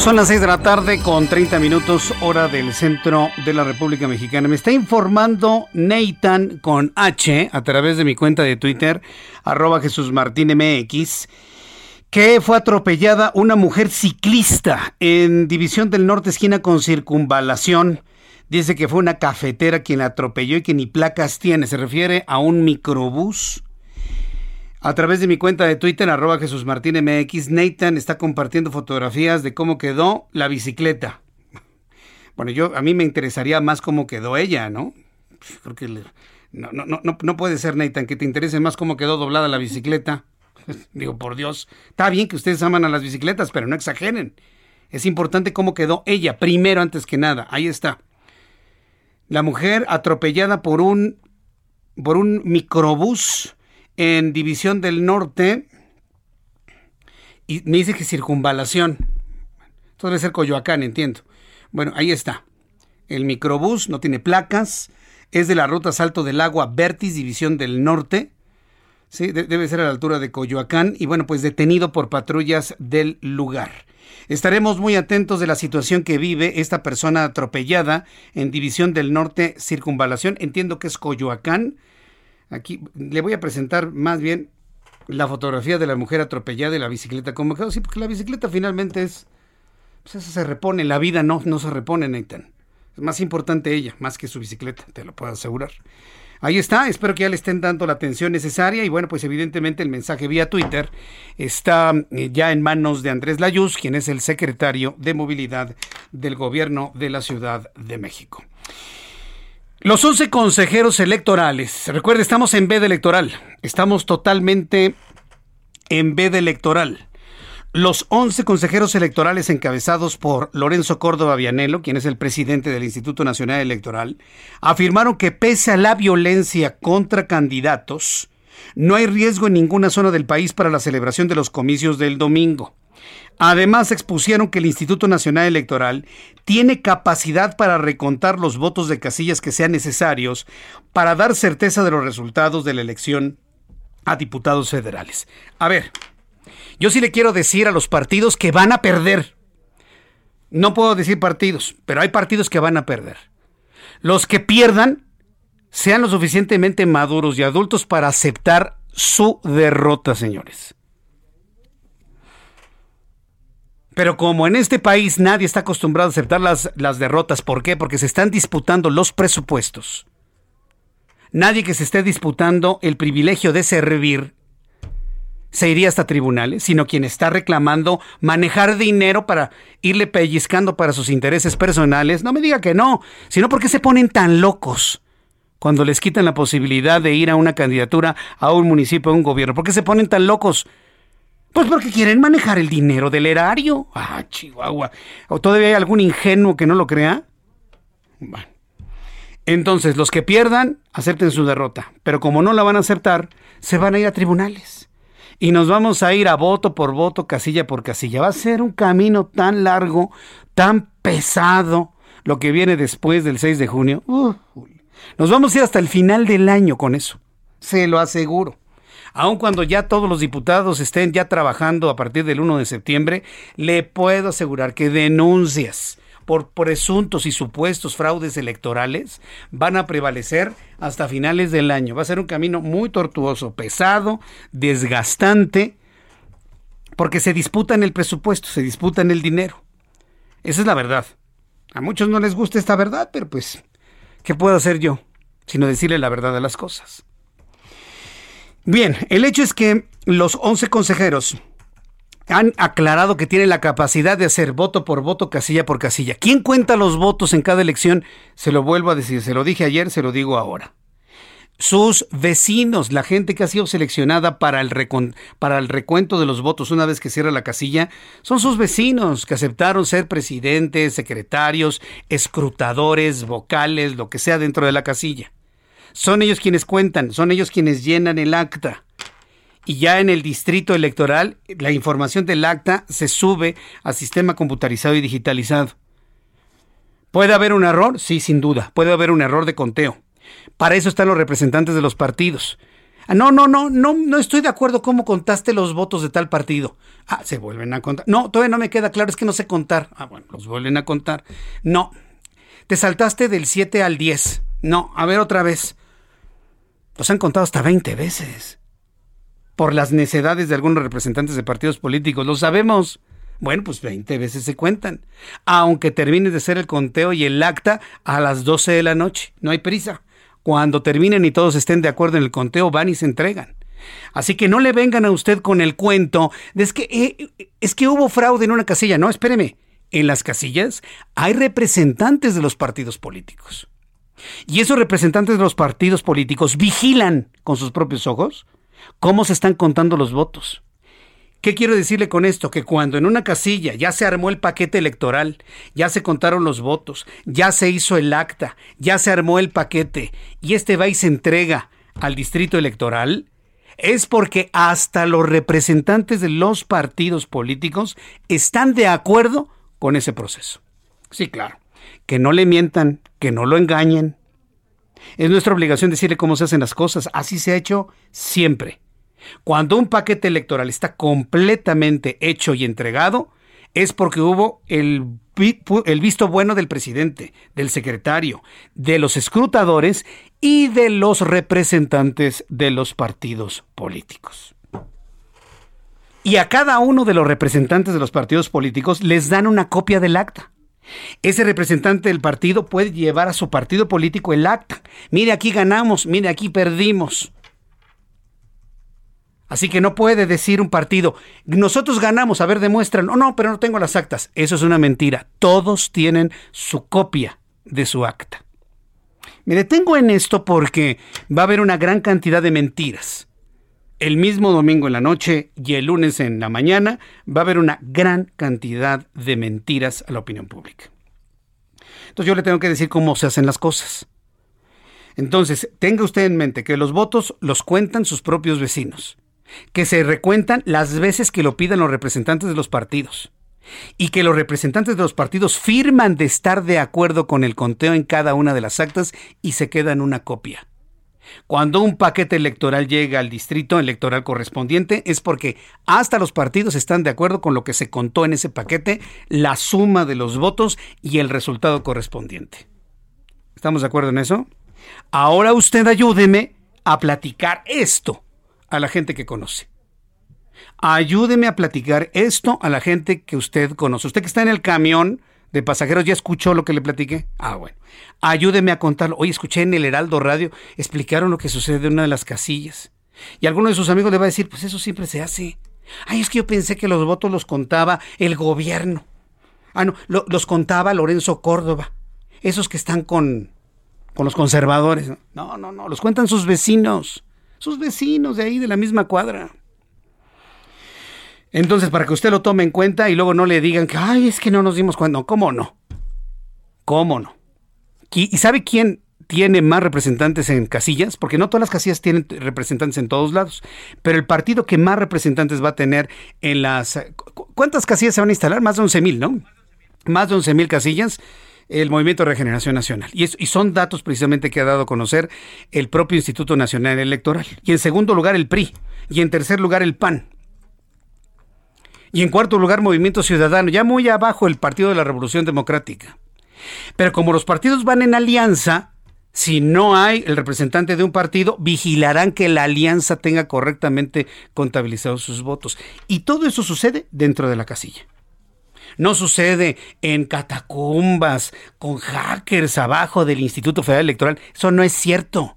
A: Son las 6 de la tarde con 30 minutos hora del centro de la República Mexicana. Me está informando Nathan con H a través de mi cuenta de Twitter, arroba Jesús Martín MX, que fue atropellada una mujer ciclista en División del Norte, esquina con circunvalación. Dice que fue una cafetera quien la atropelló y que ni placas tiene. Se refiere a un microbús a través de mi cuenta de Twitter, arroba Jesús Martín Nathan está compartiendo fotografías de cómo quedó la bicicleta. Bueno, yo a mí me interesaría más cómo quedó ella, ¿no? Creo que no, no, no, no puede ser, Nathan, que te interese más cómo quedó doblada la bicicleta. Digo, por Dios, está bien que ustedes aman a las bicicletas, pero no exageren. Es importante cómo quedó ella, primero antes que nada. Ahí está. La mujer atropellada por un, por un microbús en División del Norte y me dice que circunvalación. Esto debe ser Coyoacán, entiendo. Bueno, ahí está. El microbús no tiene placas, es de la ruta Salto del Agua Vertis, División del Norte. Sí, debe ser a la altura de Coyoacán y bueno, pues detenido por patrullas del lugar. Estaremos muy atentos de la situación que vive esta persona atropellada en División del Norte Circunvalación. Entiendo que es Coyoacán. Aquí le voy a presentar más bien la fotografía de la mujer atropellada y la bicicleta. Como quedó, sí, porque la bicicleta finalmente es. Pues eso se repone, la vida no, no se repone, Nathan. Es más importante ella, más que su bicicleta, te lo puedo asegurar. Ahí está, espero que ya le estén dando la atención necesaria y bueno, pues evidentemente el mensaje vía Twitter está eh, ya en manos de Andrés Layuz, quien es el secretario de movilidad del gobierno de la Ciudad de México. Los 11 consejeros electorales, recuerde, estamos en veda electoral, estamos totalmente en veda electoral. Los 11 consejeros electorales encabezados por Lorenzo Córdoba Vianelo, quien es el presidente del Instituto Nacional Electoral, afirmaron que pese a la violencia contra candidatos, no hay riesgo en ninguna zona del país para la celebración de los comicios del domingo. Además, expusieron que el Instituto Nacional Electoral tiene capacidad para recontar los votos de casillas que sean necesarios para dar certeza de los resultados de la elección a diputados federales. A ver, yo sí le quiero decir a los partidos que van a perder. No puedo decir partidos, pero hay partidos que van a perder. Los que pierdan sean lo suficientemente maduros y adultos para aceptar su derrota, señores. Pero como en este país nadie está acostumbrado a aceptar las, las derrotas, ¿por qué? Porque se están disputando los presupuestos. Nadie que se esté disputando el privilegio de servir se iría hasta tribunales, sino quien está reclamando manejar dinero para irle pellizcando para sus intereses personales. No me diga que no, sino porque se ponen tan locos cuando les quitan la posibilidad de ir a una candidatura a un municipio, a un gobierno. ¿Por qué se ponen tan locos? Pues porque quieren manejar el dinero del erario. Ah, Chihuahua. ¿O todavía hay algún ingenuo que no lo crea? Bueno. Entonces, los que pierdan, acepten su derrota. Pero como no la van a aceptar, se van a ir a tribunales. Y nos vamos a ir a voto por voto, casilla por casilla. Va a ser un camino tan largo, tan pesado, lo que viene después del 6 de junio. nos vamos a ir hasta el final del año con eso. Se lo aseguro. Aun cuando ya todos los diputados estén ya trabajando a partir del 1 de septiembre, le puedo asegurar que denuncias por presuntos y supuestos fraudes electorales van a prevalecer hasta finales del año. Va a ser un camino muy tortuoso, pesado, desgastante, porque se disputan el presupuesto, se disputan el dinero. Esa es la verdad. A muchos no les gusta esta verdad, pero pues, ¿qué puedo hacer yo? Sino decirle la verdad de las cosas. Bien, el hecho es que los 11 consejeros han aclarado que tienen la capacidad de hacer voto por voto, casilla por casilla. ¿Quién cuenta los votos en cada elección? Se lo vuelvo a decir, se lo dije ayer, se lo digo ahora. Sus vecinos, la gente que ha sido seleccionada para el, para el recuento de los votos una vez que cierra la casilla, son sus vecinos que aceptaron ser presidentes, secretarios, escrutadores, vocales, lo que sea dentro de la casilla. Son ellos quienes cuentan, son ellos quienes llenan el acta y ya en el distrito electoral la información del acta se sube al sistema computarizado y digitalizado. ¿Puede haber un error? Sí, sin duda. Puede haber un error de conteo. Para eso están los representantes de los partidos. Ah, no, no, no, no, no estoy de acuerdo cómo contaste los votos de tal partido. Ah, se vuelven a contar. No, todavía no me queda claro, es que no sé contar. Ah, bueno, los vuelven a contar. No, te saltaste del 7 al 10. No, a ver otra vez. Los han contado hasta 20 veces por las necedades de algunos representantes de partidos políticos. Lo sabemos. Bueno, pues 20 veces se cuentan. Aunque termine de ser el conteo y el acta a las 12 de la noche. No hay prisa. Cuando terminen y todos estén de acuerdo en el conteo, van y se entregan. Así que no le vengan a usted con el cuento de es que, eh, es que hubo fraude en una casilla. No, espéreme. En las casillas hay representantes de los partidos políticos. Y esos representantes de los partidos políticos vigilan con sus propios ojos cómo se están contando los votos. ¿Qué quiero decirle con esto? Que cuando en una casilla ya se armó el paquete electoral, ya se contaron los votos, ya se hizo el acta, ya se armó el paquete y este va y se entrega al distrito electoral, es porque hasta los representantes de los partidos políticos están de acuerdo con ese proceso. Sí, claro. Que no le mientan, que no lo engañen, es nuestra obligación decirle cómo se hacen las cosas. Así se ha hecho siempre. Cuando un paquete electoral está completamente hecho y entregado, es porque hubo el, el, visto bueno del presidente, del secretario, de los escrutadores y de los representantes de los partidos políticos. Y a cada uno de los representantes de los partidos políticos les dan una copia del acta. Ese representante del partido puede llevar a su partido político el acta. Mire, aquí ganamos, mire, aquí perdimos. Así que no puede decir un partido, nosotros ganamos, a ver, demuestran, no, no, pero no tengo las actas. Eso es una mentira. Todos tienen su copia de su acta. Me detengo en esto porque va a haber una gran cantidad de mentiras. El mismo domingo en la noche y el lunes en la mañana va a haber una gran cantidad de mentiras a la opinión pública. Entonces yo le tengo que decir cómo se hacen las cosas. Entonces, tenga usted en mente que los votos los cuentan sus propios vecinos, que se recuentan las veces que lo pidan los representantes de los partidos y que los representantes de los partidos firman de estar de acuerdo con el conteo en cada una de las actas y se quedan una copia. Cuando un paquete electoral llega al distrito electoral correspondiente es porque hasta los partidos están de acuerdo con lo que se contó en ese paquete, la suma de los votos y el resultado correspondiente. ¿Estamos de acuerdo en eso? Ahora usted ayúdeme a platicar esto a la gente que conoce. Ayúdeme a platicar esto a la gente que usted conoce. Usted que está en el camión de pasajeros, ¿ya escuchó lo que le platiqué? Ah, bueno. Ayúdeme a contarlo. Hoy escuché en el Heraldo Radio, explicaron lo que sucede en una de las casillas. Y alguno de sus amigos le va a decir, pues eso siempre se hace. Ay, es que yo pensé que los votos los contaba el gobierno. Ah, no, los contaba Lorenzo Córdoba. Esos que están con, con los conservadores. No, no, no, los cuentan sus vecinos. Sus vecinos de ahí, de la misma cuadra. Entonces, para que usted lo tome en cuenta y luego no le digan que, ay, es que no nos dimos cuenta. No, ¿cómo no? ¿Cómo no? ¿Y sabe quién tiene más representantes en casillas? Porque no todas las casillas tienen representantes en todos lados. Pero el partido que más representantes va a tener en las... ¿Cuántas casillas se van a instalar? Más de 11 mil, ¿no? Más de 11 mil casillas el Movimiento de Regeneración Nacional. Y, y, son datos precisamente que ha dado a conocer el propio Instituto Nacional Electoral. Y en segundo lugar el PRI. Y en tercer lugar el PAN. Y en cuarto lugar, Movimiento Ciudadano, ya muy abajo el Partido de la Revolución Democrática. Pero como los partidos van en alianza, si no hay el representante de un partido, vigilarán que la alianza tenga correctamente contabilizados sus votos. Y todo eso sucede dentro de la casilla. No sucede en catacumbas, con hackers abajo del Instituto Federal Electoral. Eso no es cierto.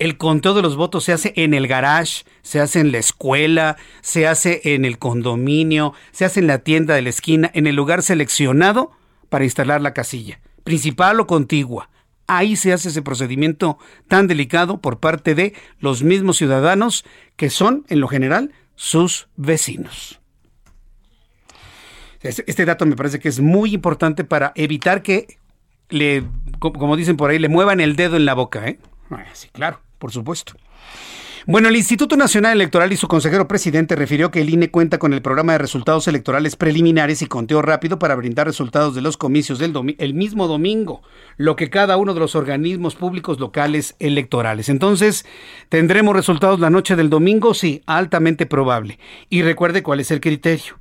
A: El conteo de los votos se hace en el garage, se hace en la escuela, se hace en el condominio, se hace en la tienda de la esquina, en el lugar seleccionado para instalar la casilla, principal o contigua. Ahí se hace ese procedimiento tan delicado por parte de los mismos ciudadanos que son, en lo general, sus vecinos. Este dato me parece que es muy importante para evitar que le, como dicen por ahí, le muevan el dedo en la boca. ¿eh? Ah, sí, claro por supuesto. Bueno, el Instituto Nacional Electoral y su consejero presidente refirió que el INE cuenta con el programa de resultados electorales preliminares y conteo rápido para brindar resultados de los comicios del el mismo domingo, lo que cada uno de los organismos públicos locales electorales. Entonces, ¿tendremos resultados la noche del domingo? Sí, altamente probable. Y recuerde cuál es el criterio.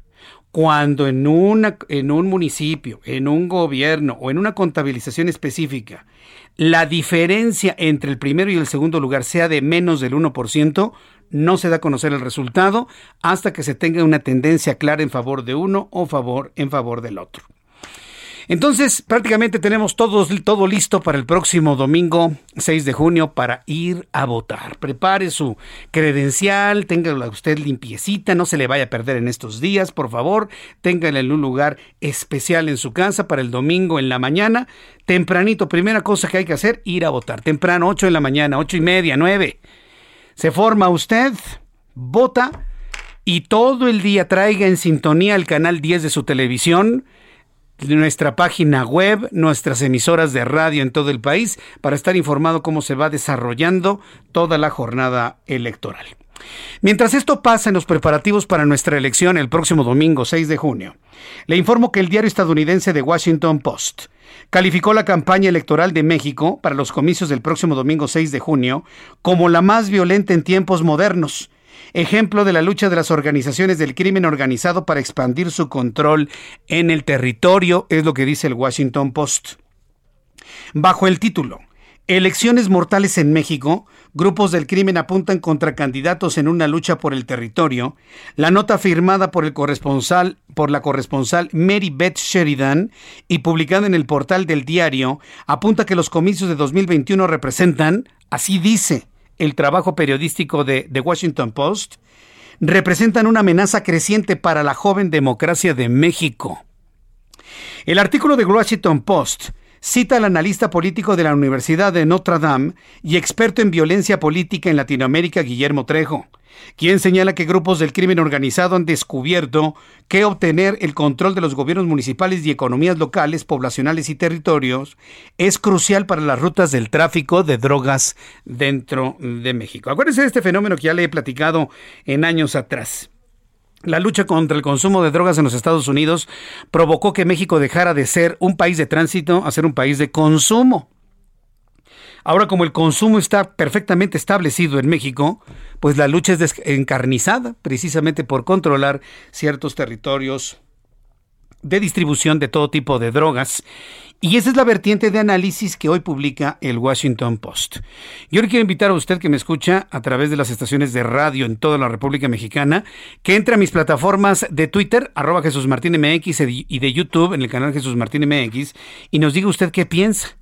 A: Cuando en, un municipio, en un gobierno o en una contabilización específica, la diferencia entre el primero y el segundo lugar sea de menos del 1%, no se da a conocer el resultado hasta que se tenga una tendencia clara en favor de uno o favor en favor del otro. Entonces, prácticamente tenemos todo, listo para el próximo domingo 6 de junio para ir a votar. Prepare su credencial, téngala usted limpiecita, no se le vaya a perder en estos días, por favor, téngala en un lugar especial en su casa para el domingo en la mañana. Tempranito, primera cosa que hay que hacer, ir a votar. Temprano, 8 de la mañana, 8 y media, 9. Se forma usted, vota y todo el día traiga en sintonía el canal 10 de su televisión nuestra página web, nuestras emisoras de radio en todo el país, para estar informado cómo se va desarrollando toda la jornada electoral. Mientras esto pasa en los preparativos para nuestra elección el próximo domingo 6 de junio, le informo que el diario estadounidense The Washington Post calificó la campaña electoral de México para los comicios del próximo domingo 6 de junio como la más violenta en tiempos modernos ejemplo de la lucha de las organizaciones del crimen organizado para expandir su control en el territorio, es lo que dice el Washington Post. Bajo el título Elecciones mortales en México, grupos del crimen apuntan contra candidatos en una lucha por el territorio. La nota firmada por el corresponsal, por la corresponsal Mary Beth Sheridan y publicada en el portal del diario, apunta que los comicios de 2021 representan, así dice, el trabajo periodístico de The Washington Post, representan una amenaza creciente para la joven democracia de México. El artículo de Washington Post cita al analista político de la Universidad de Notre Dame y experto en violencia política en Latinoamérica, Guillermo Trejo, quien señala que grupos del crimen organizado han descubierto que obtener el control de los gobiernos municipales y economías locales, poblacionales y territorios es crucial para las rutas del tráfico de drogas dentro de México. Acuérdense de este fenómeno que ya le he platicado en años atrás. La lucha contra el consumo de drogas en los Estados Unidos provocó que México dejara de ser un país de tránsito a ser un país de consumo. Ahora como el consumo está perfectamente establecido en México, pues la lucha es encarnizada precisamente por controlar ciertos territorios de distribución de todo tipo de drogas. Y esa es la vertiente de análisis que hoy publica el Washington Post. Yo le quiero invitar a usted que me escucha a través de las estaciones de radio en toda la República Mexicana, que entre a mis plataformas de Twitter, arroba Jesús Martín MX y de YouTube en el canal Jesús Martín MX, y nos diga usted qué piensa.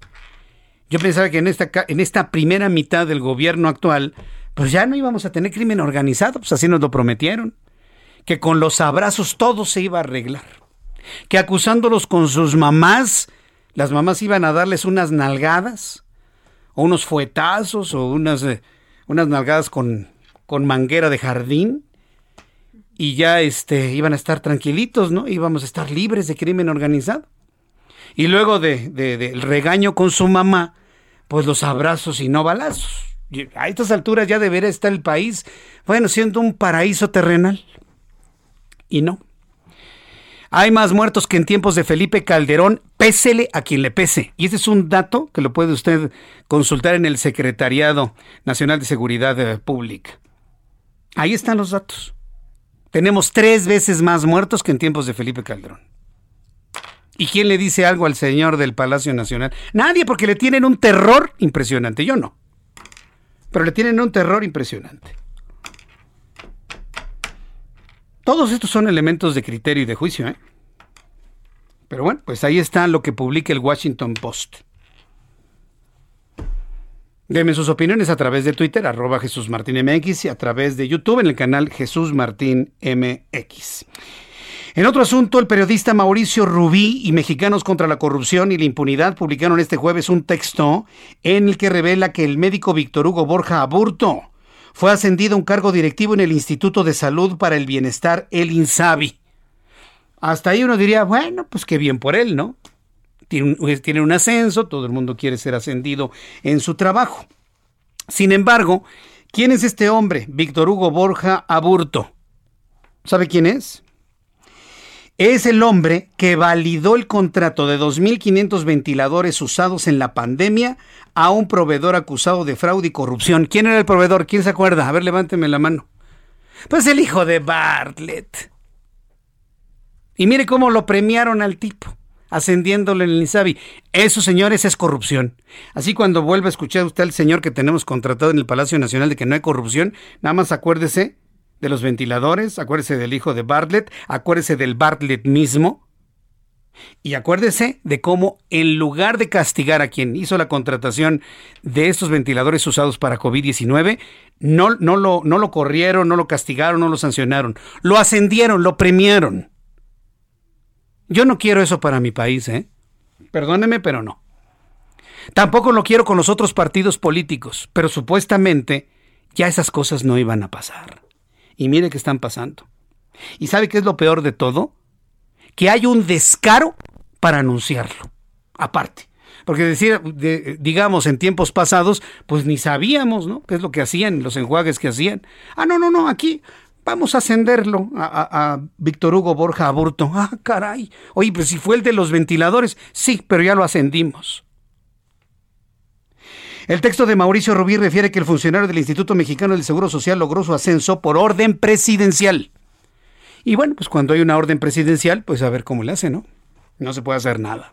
A: Yo pensaba que en esta, en esta primera mitad del gobierno actual, pues ya no íbamos a tener crimen organizado, pues así nos lo prometieron. Que con los abrazos todo se iba a arreglar. Que acusándolos con sus mamás, las mamás iban a darles unas nalgadas, o unos fuetazos, o unas, eh, unas nalgadas con, con manguera de jardín y ya este, iban a estar tranquilitos, ¿no? Íbamos a estar libres de crimen organizado. Y luego de, del regaño con su mamá, pues los abrazos y no balazos. a estas alturas ya debería estar el país, bueno, siendo un paraíso terrenal. Y no. Hay más muertos que en tiempos de Felipe Calderón, pésele a quien le pese. Y ese es un dato que lo puede usted consultar en el Secretariado Nacional de Seguridad eh, Pública. Ahí están los datos. Tenemos tres veces más muertos que en tiempos de Felipe Calderón. ¿Y quién le dice algo al señor del Palacio Nacional? Nadie, porque le tienen un terror impresionante. Yo no. Pero le tienen un terror impresionante. Todos estos son elementos de criterio y de juicio, ¿eh? Pero bueno, pues ahí está lo que publica el Washington Post. Denme sus opiniones a través de Twitter, arroba Jesús Martín y a través de YouTube en el canal Jesús Martín MX. En otro asunto, el periodista Mauricio Rubí y Mexicanos contra la Corrupción y la Impunidad publicaron este jueves un texto en el que revela que el médico Víctor Hugo Borja Aburto fue ascendido a un cargo directivo en el Instituto de Salud para el Bienestar, el INSABI. Hasta ahí uno diría, bueno, pues qué bien por él, ¿no? tiene un, ascenso, todo el mundo quiere ser ascendido en su trabajo. Sin embargo, ¿quién es este hombre? Víctor Hugo Borja Aburto. ¿Sabe quién es? Es el hombre que validó el contrato de 2.500 ventiladores usados en la pandemia a un proveedor acusado de fraude y corrupción. ¿Quién era el proveedor? ¿Quién se acuerda? A ver, levánteme la mano. Pues el hijo de Bartlett. Y mire cómo lo premiaron al tipo ascendiéndole en el INSABI. Eso, señores, es corrupción. Así cuando vuelva a escuchar usted al señor que tenemos contratado en el Palacio Nacional de que no hay corrupción, nada más acuérdese de los ventiladores, acuérdese del hijo de Bartlett, acuérdese del Bartlett mismo. Y acuérdese de cómo, en lugar de castigar a quien hizo la contratación de estos ventiladores usados para COVID-19, no, no, lo, no lo corrieron, no lo castigaron, no lo sancionaron, lo ascendieron, lo premiaron. Yo no quiero eso para mi país, ¿eh? Perdóneme, pero no. Tampoco lo quiero con los otros partidos políticos, pero supuestamente ya esas cosas no iban a pasar. Y mire que están pasando. ¿Y sabe qué es lo peor de todo? Que hay un descaro para anunciarlo. Aparte. Porque decir, digamos, en tiempos pasados, pues ni sabíamos, ¿no? ¿Qué es lo que hacían, los enjuagues que hacían? Ah, no, no, no, aquí Vamos a ascenderlo a, Víctor Hugo Borja Aburto. Ah, caray. Oye, pues si fue el de los ventiladores. Sí, pero ya lo ascendimos. El texto de Mauricio Rubí refiere que el funcionario del Instituto Mexicano del Seguro Social logró su ascenso por orden presidencial. Y bueno, pues cuando hay una orden presidencial, pues a ver cómo le hace, ¿no? No se puede hacer nada.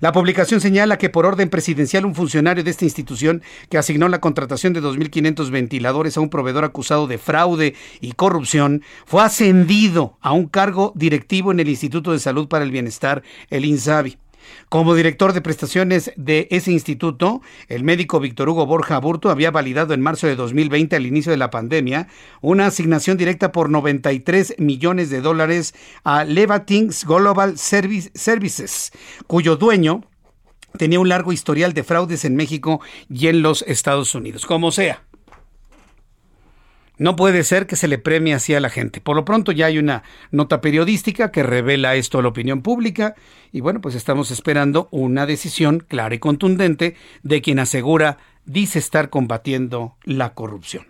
A: La publicación señala que por orden presidencial un funcionario de esta institución que asignó la contratación de 2.500 ventiladores a un proveedor acusado de fraude y corrupción fue ascendido a un cargo directivo en el Instituto de Salud para el Bienestar, el INSABI. Como director de prestaciones de ese instituto, el médico Víctor Hugo Borja Aburto había validado en marzo de 2020, al inicio de la pandemia, una asignación directa por 93 millones de dólares a Levatings Global Services, cuyo dueño tenía un largo historial de fraudes en México y en los Estados Unidos. Como sea, no puede ser que se le premie así a la gente. Por lo pronto ya hay una nota periodística que revela esto a la opinión pública y bueno, pues estamos esperando una decisión clara y contundente de quien asegura dice estar combatiendo la corrupción.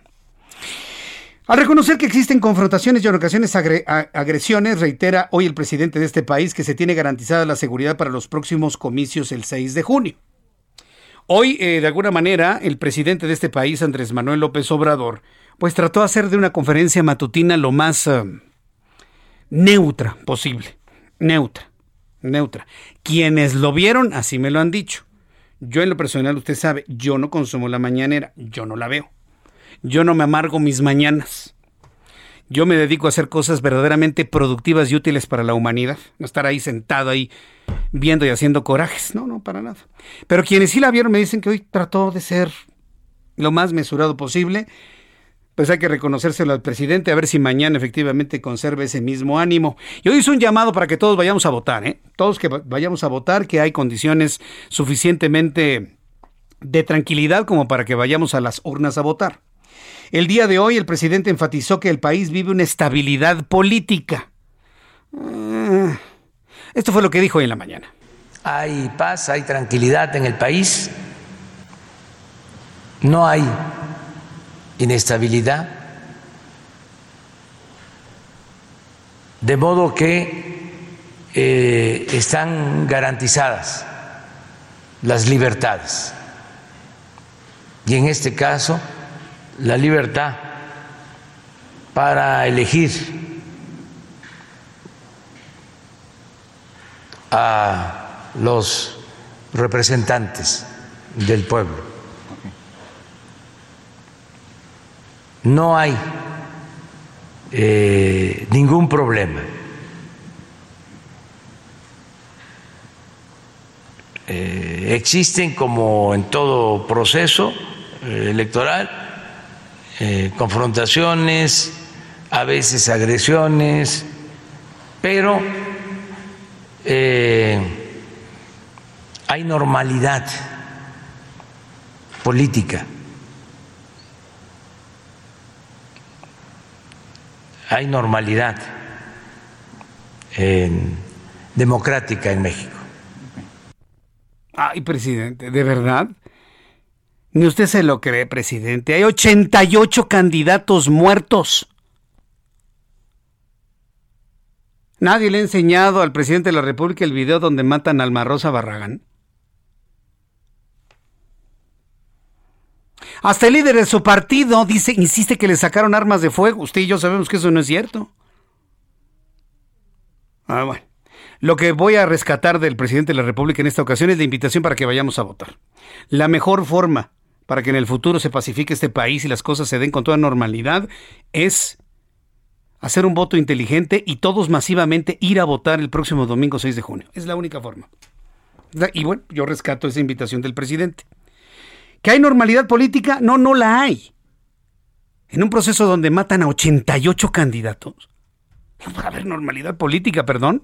A: Al reconocer que existen confrontaciones y en ocasiones agresiones, reitera hoy el presidente de este país que se tiene garantizada la seguridad para los próximos comicios el 6 de junio. Hoy, eh, de alguna manera, el presidente de este país, Andrés Manuel López Obrador, pues trató de hacer de una conferencia matutina lo más eh, neutra posible. Neutra, neutra. Quienes lo vieron, así me lo han dicho. Yo en lo personal, usted sabe, yo no consumo la mañanera, yo no la veo. Yo no me amargo mis mañanas. Yo me dedico a hacer cosas verdaderamente productivas y útiles para la humanidad. No estar ahí sentado ahí viendo y haciendo corajes. No, no, para nada. Pero quienes sí la vieron me dicen que hoy trató de ser lo más mesurado posible pues hay que reconocérselo al presidente, a ver si mañana efectivamente conserva ese mismo ánimo. Y hoy hizo un llamado para que todos vayamos a votar, ¿eh? Todos que vayamos a votar, que hay condiciones suficientemente de tranquilidad como para que vayamos a las urnas a votar. El día de hoy el presidente enfatizó que el país vive una estabilidad política. Eh, esto fue lo que dijo hoy en la mañana.
I: Hay paz, hay tranquilidad en el país. No hay inestabilidad. De modo que eh, están garantizadas las libertades. Y en este caso, la libertad para elegir a los representantes del pueblo. No hay eh, ningún problema. Eh, existen, como en todo proceso eh, electoral, confrontaciones, a veces agresiones, pero hay normalidad política. Hay normalidad democrática en México.
A: Ay, presidente, ¿de verdad? Ni usted se lo cree, presidente. Hay 88 candidatos muertos. Nadie le ha enseñado al presidente de la República el video donde matan a Alma Rosa Barragán. Hasta el líder de su partido dice, insiste que le sacaron armas de fuego. Usted y yo sabemos que eso no es cierto. Ah, bueno. Lo que voy a rescatar del presidente de la República en esta ocasión es la invitación para que vayamos a votar. La mejor forma para que en el futuro se pacifique este país y las cosas se den con toda normalidad es hacer un voto inteligente y todos masivamente ir a votar el próximo domingo 6 de junio. Es la única forma. Y bueno, yo rescato esa invitación del presidente. ¿Que hay normalidad política? No, no la hay. En un proceso donde matan a 88 candidatos. No a haber normalidad política, perdón.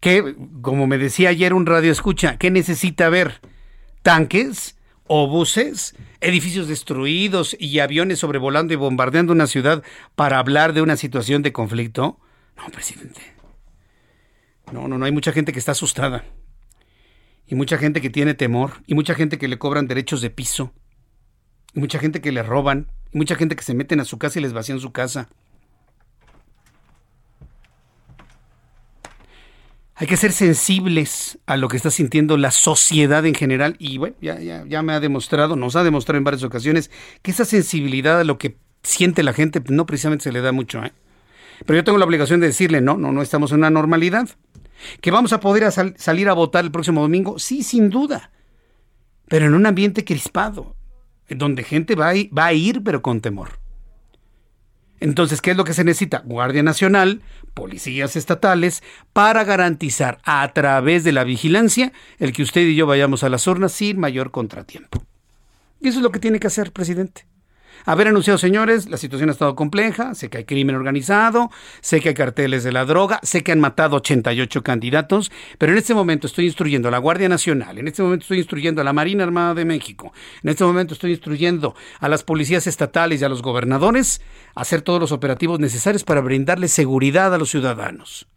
A: ¿Qué, como me decía ayer un radio escucha, qué necesita haber? ¿Tanques? ¿Obuses? ¿Edificios destruidos y aviones sobrevolando y bombardeando una ciudad para hablar de una situación de conflicto? No, presidente. No, no, no, hay mucha gente que está asustada y mucha gente que tiene temor, y mucha gente que le cobran derechos de piso, y mucha gente que le roban, y mucha gente que se meten a su casa y les vacían su casa. Hay que ser sensibles a lo que está sintiendo la sociedad en general y bueno, ya, ya, ya me ha demostrado, nos ha demostrado en varias ocasiones que esa sensibilidad a lo que siente la gente no precisamente se le da mucho. ¿eh? Pero yo tengo la obligación de decirle, no, no, no estamos en una normalidad. ¿Que vamos a poder salir a votar el próximo domingo? Sí, sin duda. Pero en un ambiente crispado, donde gente va a, ir, pero con temor. Entonces, ¿qué es lo que se necesita? Guardia Nacional, policías estatales, para garantizar a través de la vigilancia el que usted y yo vayamos a las urnas sin mayor contratiempo. Y eso es lo que tiene que hacer, presidente haber anunciado, señores, la situación ha estado compleja, sé que hay crimen organizado, sé que hay carteles de la droga, sé que han matado 88 candidatos, pero en este momento estoy instruyendo a la Guardia Nacional, en este momento estoy instruyendo a la Marina Armada de México, en este momento estoy instruyendo a las policías estatales y a los gobernadores a hacer todos los operativos necesarios para brindarle seguridad a los ciudadanos.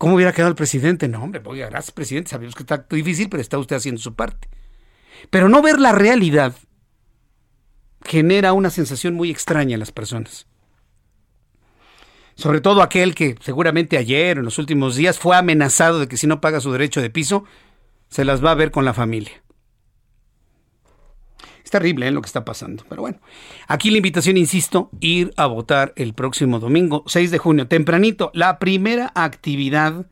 A: ¿Cómo hubiera quedado el presidente? No, hombre, oiga, gracias, presidente. Sabemos que está difícil, pero está usted haciendo su parte. Pero no ver la realidad genera una sensación muy extraña en las personas. Sobre todo aquel que seguramente ayer o en los últimos días fue amenazado de que si no paga su derecho de piso, se las va a ver con la familia. Es terrible ¿eh? lo que está pasando, pero bueno. Aquí la invitación, insisto, ir a votar el próximo domingo, 6 de junio, tempranito, la primera actividad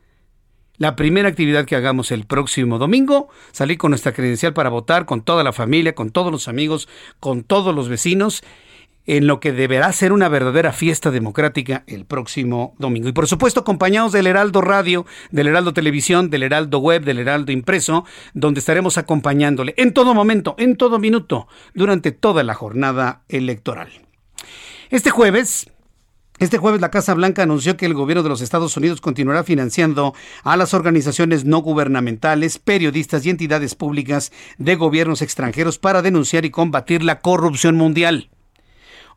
A: la primera actividad que hagamos el próximo domingo, salir con nuestra credencial para votar con toda la familia, con todos los amigos, con todos los vecinos. en lo que deberá ser una verdadera fiesta democrática el próximo domingo. Y por supuesto, acompañados del Heraldo Radio, del Heraldo Televisión, del Heraldo Web, del Heraldo Impreso, donde estaremos acompañándole en todo momento, en todo minuto, durante toda la jornada electoral. Este jueves, este jueves la Casa Blanca anunció que el gobierno de los Estados Unidos continuará financiando a las organizaciones no gubernamentales, periodistas y entidades públicas de gobiernos extranjeros para denunciar y combatir la corrupción mundial.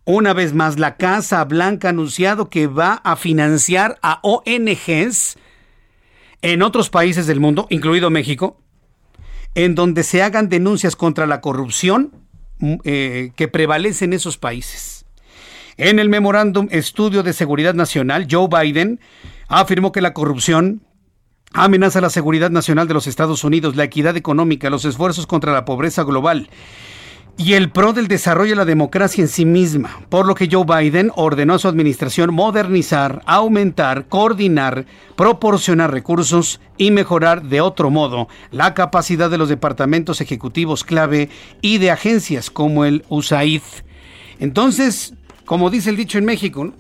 A: Una vez más, la Casa Blanca ha anunciado que va a financiar a ONGs en otros países del mundo, incluido México, en donde se hagan denuncias contra la corrupción mm, eh, que prevalece en esos países. En el memorándum Estudio de Seguridad Nacional, Joe Biden afirmó que la corrupción amenaza la seguridad nacional de los Estados Unidos, la equidad económica, los esfuerzos contra la pobreza global y el pro del desarrollo de la democracia en sí misma, por lo que Joe Biden ordenó a su administración modernizar, aumentar, coordinar, proporcionar recursos y mejorar de otro modo la capacidad de los departamentos ejecutivos clave y de agencias como el USAID. Entonces, como dice el dicho en México,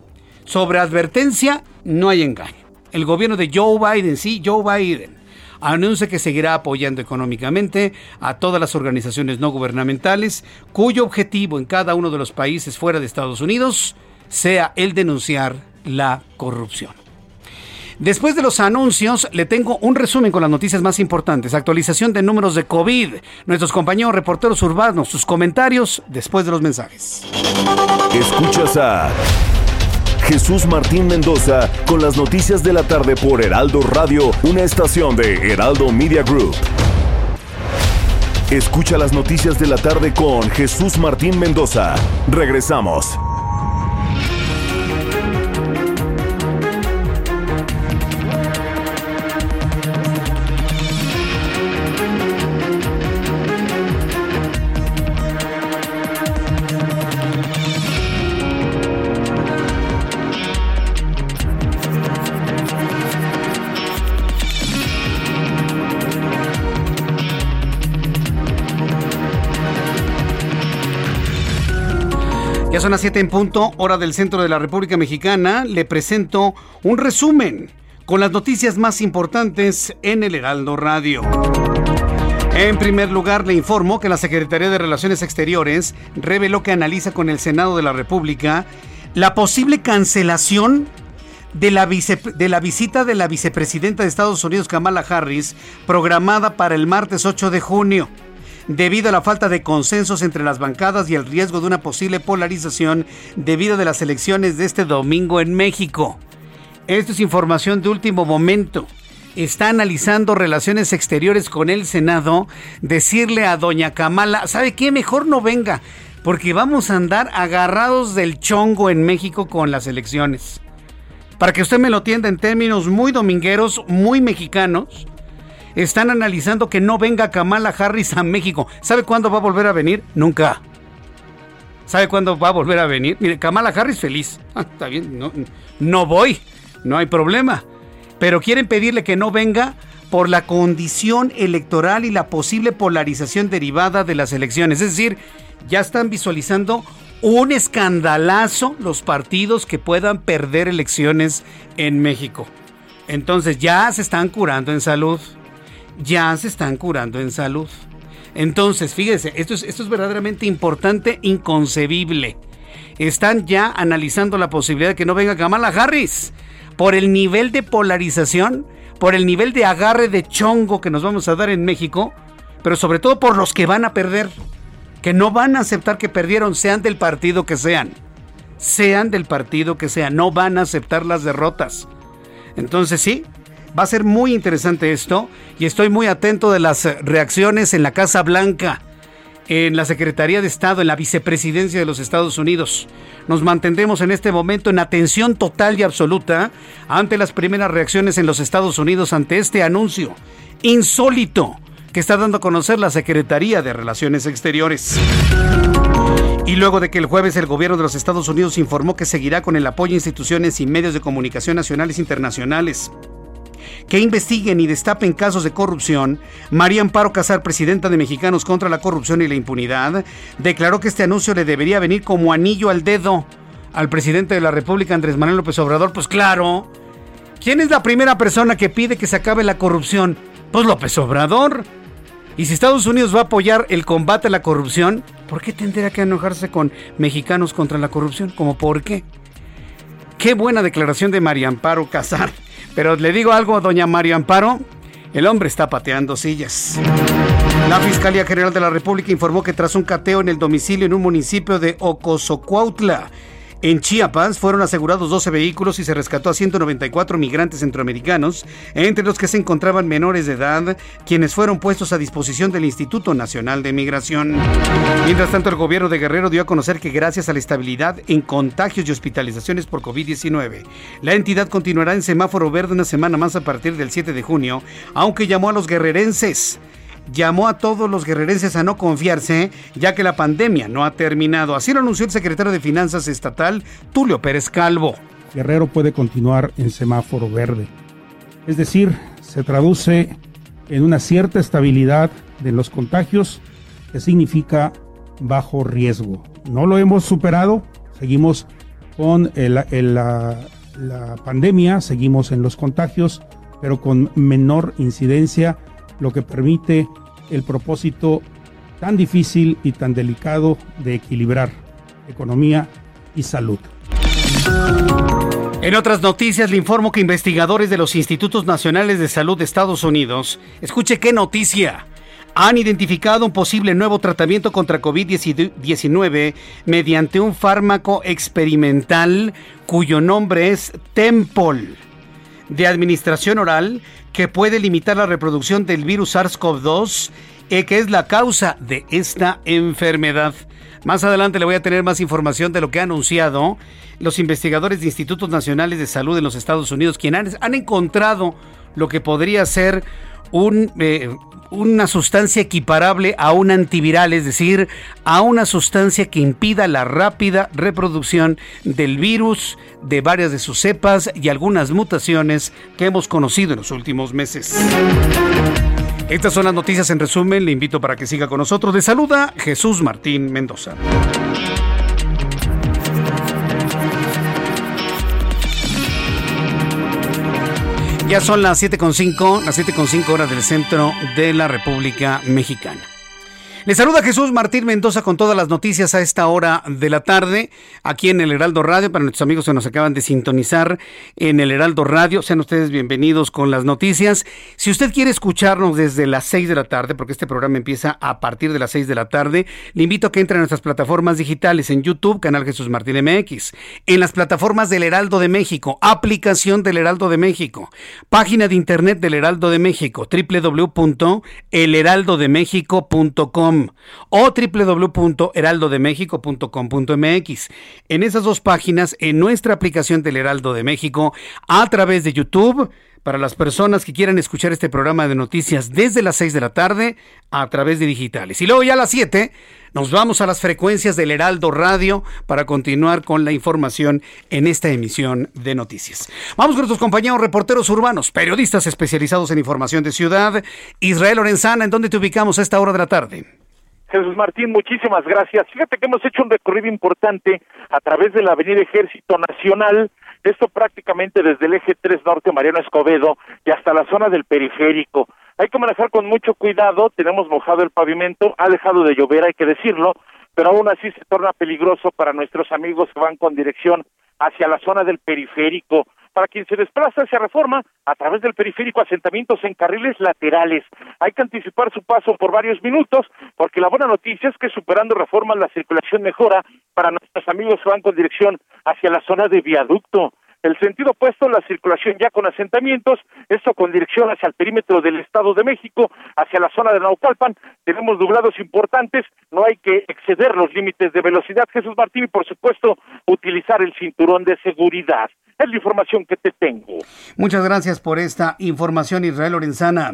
A: sobre advertencia no hay engaño. El gobierno de Joe Biden, sí, Joe Biden, anuncia que seguirá apoyando económicamente a todas las organizaciones no gubernamentales cuyo objetivo en cada uno de los países fuera de Estados Unidos sea el denunciar la corrupción. Después de los anuncios, le tengo un resumen con las noticias más importantes. Actualización de números de COVID. Nuestros compañeros reporteros urbanos, sus comentarios después de los mensajes.
H: Escuchas a Jesús Martín Mendoza con las noticias de la tarde por Heraldo Radio, una estación de Heraldo Media Group. Escucha las noticias de la tarde con Jesús Martín Mendoza. Regresamos.
A: Son las 7 en punto, hora del centro de la República Mexicana. Le presento un resumen con las noticias más importantes en el Heraldo Radio. En primer lugar, le informo que la Secretaría de Relaciones Exteriores reveló que analiza con el Senado de la República la posible cancelación de la, de la, visita de la vicepresidenta de Estados Unidos, Kamala Harris, programada para el martes 8 de junio debido a la falta de consensos entre las bancadas y el riesgo de una posible polarización debido a las elecciones de este domingo en México. Esto es información de último momento. Está analizando relaciones exteriores con el Senado. Decirle a doña Kamala, ¿sabe qué? Mejor no venga, porque vamos a andar agarrados del chongo en México con las elecciones. Para que usted me lo tienda en términos muy domingueros, muy mexicanos, están analizando que no venga Kamala Harris a México. ¿Sabe cuándo va a volver a venir? Nunca. ¿Sabe cuándo va a volver a venir? Mire, Kamala Harris feliz. Ah, está bien, no, no voy, no hay problema. Pero quieren pedirle que no venga por la condición electoral y la posible polarización derivada de las elecciones. Es decir, ya están visualizando un escandalazo los partidos que puedan perder elecciones en México. Entonces ya se están curando en salud ya se están curando en salud. Entonces, fíjese, esto es, esto es verdaderamente importante, inconcebible. Están ya analizando la posibilidad de que no venga Kamala Harris por el nivel de polarización, por el nivel de agarre de chongo que nos vamos a dar en México, pero sobre todo por los que van a perder, que no van a aceptar que perdieron, sean del partido que sean, sean del partido que sean, no van a aceptar las derrotas. Entonces sí, Va a ser muy interesante esto y estoy muy atento de las reacciones en la Casa Blanca, en la Secretaría de Estado, en la Vicepresidencia de los Estados Unidos. Nos mantendremos en este momento en atención total y absoluta ante las primeras reacciones en los Estados Unidos ante este anuncio insólito que está dando a conocer la Secretaría de Relaciones Exteriores. Y luego de que el jueves el gobierno de los Estados Unidos informó que seguirá con el apoyo a instituciones y medios de comunicación nacionales e internacionales que investiguen y destapen casos de corrupción, María Amparo Casar, presidenta de Mexicanos contra la Corrupción y la Impunidad, declaró que este anuncio le debería venir como anillo al dedo al presidente de la República, Andrés Manuel López Obrador. Pues claro, ¿quién es la primera persona que pide que se acabe la corrupción? Pues López Obrador. Y si Estados Unidos va a apoyar el combate a la corrupción, ¿por qué tendría que enojarse con mexicanos contra la corrupción? ¿Cómo por qué? Qué buena declaración de María Amparo Casar. Pero le digo algo, doña María Amparo, el hombre está pateando sillas. La Fiscalía General de la República informó que tras un cateo en el domicilio en un municipio de Ocosocuautla, en Chiapas fueron asegurados 12 vehículos y se rescató a 194 migrantes centroamericanos, entre los que se encontraban menores de edad, quienes fueron puestos a disposición del Instituto Nacional de Migración. Mientras tanto, el gobierno de Guerrero dio a conocer que gracias a la estabilidad en contagios y hospitalizaciones por COVID-19, la entidad continuará en semáforo verde una semana más a partir del 7 de junio, aunque llamó a los guerrerenses llamó a todos los guerrerenses a no confiarse, ya que la pandemia no ha terminado. Así lo anunció el secretario de Finanzas Estatal, Tulio Pérez Calvo.
J: Guerrero puede continuar en semáforo verde. Es decir, se traduce en una cierta estabilidad de los contagios, que significa bajo riesgo. No lo hemos superado, seguimos con la, la pandemia, seguimos en los contagios, pero con menor incidencia lo que permite el propósito tan difícil y tan delicado de equilibrar economía y salud.
A: En otras noticias le informo que investigadores de los Institutos Nacionales de Salud de Estados Unidos, escuche qué noticia, han identificado un posible nuevo tratamiento contra COVID-19 mediante un fármaco experimental cuyo nombre es Tempol, de administración oral que puede limitar la reproducción del virus SARS-CoV-2, eh, que es la causa de esta enfermedad. Más adelante le voy a tener más información de lo que han anunciado los investigadores de Institutos Nacionales de Salud en los Estados Unidos, quienes han, encontrado lo que podría ser un, eh, una sustancia equiparable a un antiviral, es decir, a una sustancia que impida la rápida reproducción del virus, de varias de sus cepas y algunas mutaciones que hemos conocido en los últimos meses. Estas son las noticias en resumen. Le invito para que siga con nosotros. De saluda Jesús Martín Mendoza. Ya son las 7.5, las 7.5 horas del centro de la República Mexicana. Les saluda Jesús Martín Mendoza con todas las noticias a esta hora de la tarde, aquí en el Heraldo Radio, para nuestros amigos que nos acaban de sintonizar en el Heraldo Radio, sean ustedes bienvenidos con las noticias. Si usted quiere escucharnos desde las 6 de la tarde, porque este programa empieza a partir de las 6 de la tarde, le invito a que entre a nuestras plataformas digitales en YouTube, canal Jesús Martín MX, en las plataformas del Heraldo de México, aplicación del Heraldo de México, página de internet del Heraldo de México, www.elheraldodemexico.com o www.heraldodemexico.com.mx. En esas dos páginas, en nuestra aplicación del Heraldo de México, a través de YouTube, para las personas que quieran escuchar este programa de noticias desde las 6 de la tarde a través de digitales. Y luego ya a las 7 nos vamos a las frecuencias del Heraldo Radio para continuar con la información en esta emisión de noticias. Vamos con nuestros compañeros reporteros urbanos, periodistas especializados en información de ciudad. Israel Lorenzana, ¿en dónde te ubicamos a esta hora de la tarde?
D: Jesús Martín, muchísimas gracias. Fíjate que hemos hecho un recorrido importante a través de la Avenida Ejército Nacional, esto prácticamente desde el eje 3 norte Mariano Escobedo y hasta la zona del periférico. Hay que manejar con mucho cuidado, tenemos mojado el pavimento, ha dejado de llover, hay que decirlo, pero aún así se torna peligroso para nuestros amigos que van con dirección hacia la zona del periférico para quien se desplaza hacia Reforma a través del periférico asentamientos en carriles laterales. Hay que anticipar su paso por varios minutos porque la buena noticia es que superando Reforma la circulación mejora para nuestros amigos que van con dirección hacia la zona de viaducto. El sentido opuesto, la circulación ya con asentamientos, esto con dirección hacia el perímetro del Estado de México, hacia la zona de Naucalpan. Tenemos nublados importantes, no hay que exceder los límites de velocidad, Jesús Martín, y por supuesto utilizar el cinturón de seguridad. Es la información que te tengo.
A: Muchas gracias por esta información, Israel Lorenzana.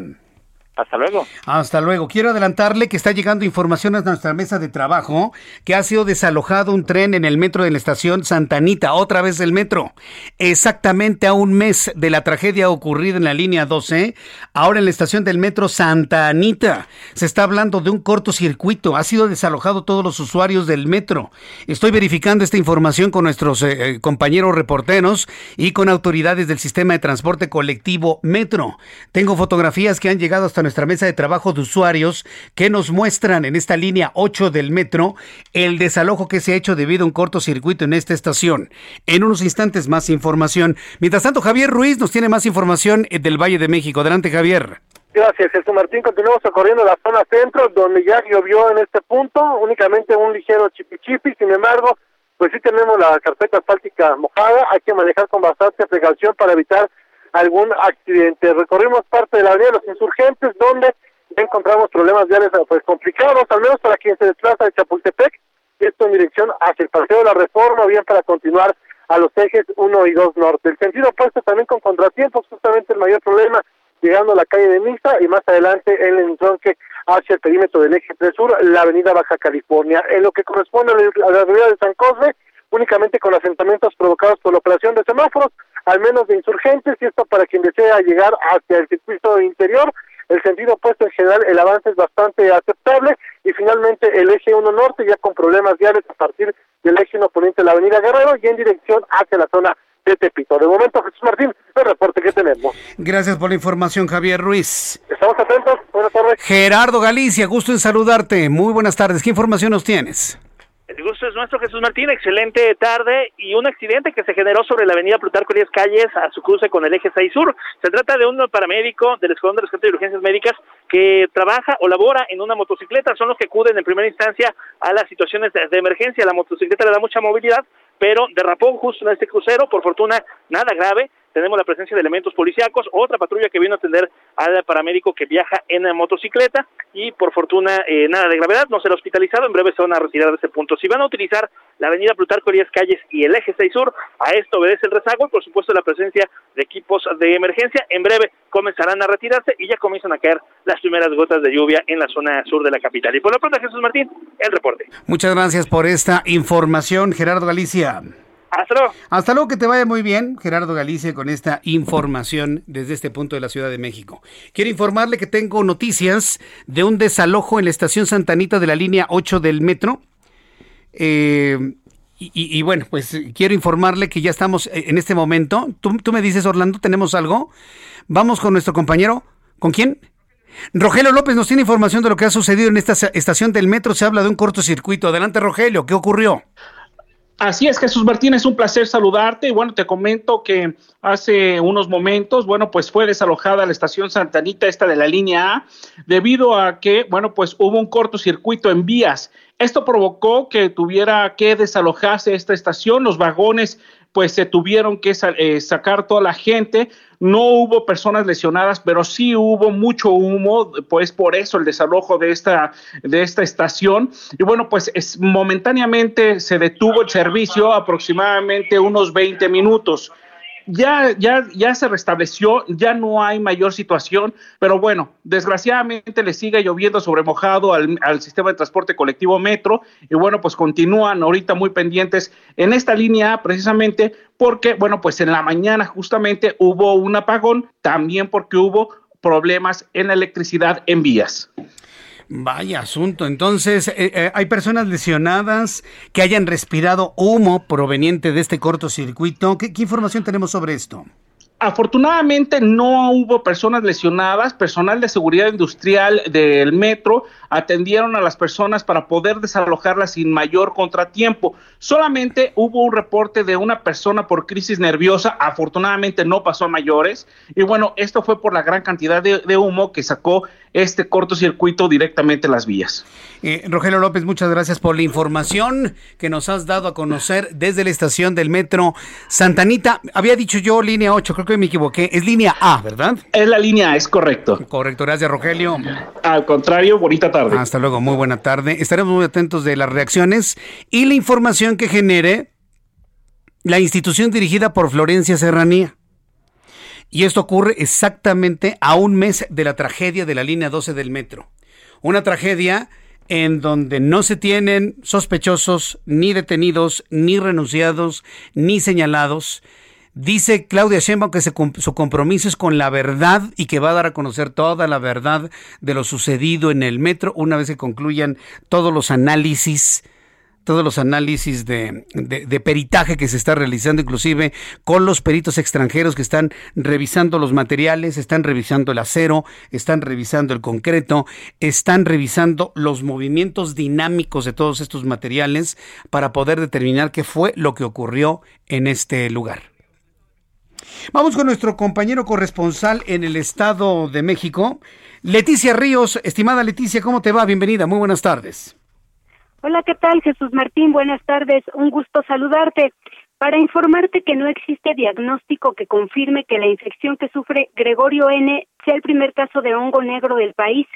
D: Hasta luego.
A: Hasta luego. Quiero adelantarle que está llegando información a nuestra mesa de trabajo que ha sido desalojado un tren en el metro de la estación Santa Anita, otra vez el metro. Exactamente a un mes de la tragedia ocurrida en la línea 12, ahora en la estación del metro Santa Anita. Se está hablando de un cortocircuito. Ha sido desalojado todos los usuarios del metro. Estoy verificando esta información con nuestros eh, eh, compañeros reporteros y con autoridades del sistema de transporte colectivo Metro. Tengo fotografías que han llegado hasta nuestra mesa de trabajo de usuarios que nos muestran en esta línea 8 del metro el desalojo que se ha hecho debido a un cortocircuito en esta estación. En unos instantes más información. Mientras tanto, Javier Ruiz nos tiene más información eh, del Valle de México. Adelante, Javier.
E: Gracias, Jesús Martín. Continuamos recorriendo la zona centro, donde ya llovió en este punto, únicamente un ligero chipichipi, sin embargo, pues sí tenemos la carpeta asfáltica mojada, hay que manejar con bastante precaución para evitar algún accidente. Recorrimos parte de la avenida de los insurgentes, donde encontramos problemas viales pues complicados, al menos para quien se desplaza de Chapultepec, esto en dirección hacia el Paseo de la Reforma, bien para continuar a los ejes 1 y 2 norte. El sentido opuesto también con contratiempos, justamente el mayor problema llegando a la calle de Misa y más adelante en el entronque hacia el perímetro del eje 3 sur, la avenida Baja California. En lo que corresponde a la avenida de San Cosme, únicamente con asentamientos provocados por la operación de semáforos, al menos de insurgentes, y esto para quien desea llegar hacia el circuito interior. El sentido opuesto en general, el avance es bastante aceptable y finalmente el eje 1 norte ya con problemas viales a partir del eje 1 poniente de la avenida Guerrero y en dirección hacia la zona de Tepito. De momento, Jesús Martín, el reporte que tenemos.
A: Gracias por la información, Javier Ruiz.
E: Estamos atentos. Buenas tardes.
A: Gerardo Galicia, gusto en saludarte. Muy buenas tardes. ¿Qué información nos tienes?
F: Es nuestro, Jesús Martín. Excelente tarde y un accidente que se generó sobre la avenida Plutarco Elías Calles a su cruce con el eje 6 Sur. Se trata de un paramédico del Escuadrón de Rescate de Urgencias Médicas que trabaja o labora en una motocicleta. Son los que acuden en primera instancia a las situaciones de, de emergencia. La motocicleta le da mucha movilidad, pero derrapó justo en este crucero. Por fortuna, nada grave tenemos la presencia de elementos policíacos, otra patrulla que vino a atender al paramédico que viaja en motocicleta y por fortuna eh, nada de gravedad, no será hospitalizado, en breve se van a retirar de ese punto. Si van a utilizar la avenida Plutarco Elías Calles y el eje 6 Sur, a esto obedece el rezago y por supuesto la presencia de equipos de emergencia, en breve comenzarán a retirarse y ya comienzan a caer las primeras gotas de lluvia en la zona sur de la capital. Y por lo pronto, Jesús Martín, el reporte.
A: Muchas gracias por esta información, Gerardo Galicia.
F: Hasta luego.
A: Hasta luego, que te vaya muy bien, Gerardo Galicia, con esta información desde este punto de la Ciudad de México. Quiero informarle que tengo noticias de un desalojo en la estación Santanita de la línea 8 del metro. Eh, y, bueno, pues quiero informarle que ya estamos en este momento. Tú, tú me dices, Orlando, ¿tenemos algo? Vamos con nuestro compañero. ¿Con quién? Rogelio López nos tiene información de lo que ha sucedido en esta estación del metro. Se habla de un cortocircuito. Adelante, Rogelio, ¿qué ocurrió?
K: Así es, Jesús Martín, es un placer saludarte. Y bueno, te comento que hace unos momentos, bueno, pues fue desalojada la estación Santanita, esta de la línea A, debido a que, bueno, pues hubo un cortocircuito en vías. Esto provocó que tuviera que desalojarse esta estación, los vagones pues se tuvieron que eh, sacar toda la gente. No hubo personas lesionadas, pero sí hubo mucho humo, pues por eso el desalojo de esta, de esta estación. Y bueno, pues es, momentáneamente se detuvo el servicio aproximadamente unos 20 minutos ya, ya, ya se restableció, ya no hay mayor situación, pero bueno, desgraciadamente le sigue lloviendo sobre mojado al, al, sistema de transporte colectivo Metro y bueno, pues continúan ahorita muy pendientes en esta línea precisamente porque, bueno, pues en la mañana justamente hubo un apagón, también porque hubo problemas en la electricidad en vías.
A: Vaya asunto. Entonces, eh, eh, ¿hay personas lesionadas que hayan respirado humo proveniente de este cortocircuito? ¿Qué, qué información tenemos sobre esto?
K: Afortunadamente no hubo personas lesionadas, personal de seguridad industrial del metro atendieron a las personas para poder desalojarlas sin mayor contratiempo. Solamente hubo un reporte de una persona por crisis nerviosa, afortunadamente no pasó a mayores y bueno, esto fue por la gran cantidad de, humo que sacó este cortocircuito directamente en las vías.
A: Eh, Rogelio López, muchas gracias por la información que nos has dado a conocer desde la estación del metro Santanita. Había dicho yo línea 8, creo que me equivoqué. Es línea A, ¿verdad?
K: Es la línea A, es correcto.
A: Correcto, gracias Rogelio.
K: Al contrario, bonita tarde.
A: Hasta luego, muy buena tarde. Estaremos muy atentos de las reacciones y la información que genere la institución dirigida por Florencia Serranía. Y esto ocurre exactamente a un mes de la tragedia de la línea 12 del metro. Una tragedia en donde no se tienen sospechosos, ni detenidos, ni renunciados, ni señalados. Dice Claudia Sheinbaum que su compromiso es con la verdad y que va a dar a conocer toda la verdad de lo sucedido en el metro una vez que concluyan todos los análisis todos los análisis de, peritaje que se está realizando, inclusive con los peritos extranjeros que están revisando los materiales, están revisando el acero, están revisando el concreto, están revisando los movimientos dinámicos de todos estos materiales para poder determinar qué fue lo que ocurrió en este lugar. Vamos con nuestro compañero corresponsal en el Estado de México, Leticia Ríos. Estimada Leticia, ¿cómo te va? Bienvenida, muy buenas tardes.
L: Hola, ¿qué tal Jesús Martín? Buenas tardes, un gusto saludarte. Para informarte que no existe diagnóstico que confirme que la infección que sufre Gregorio N sea el primer caso de hongo negro del país,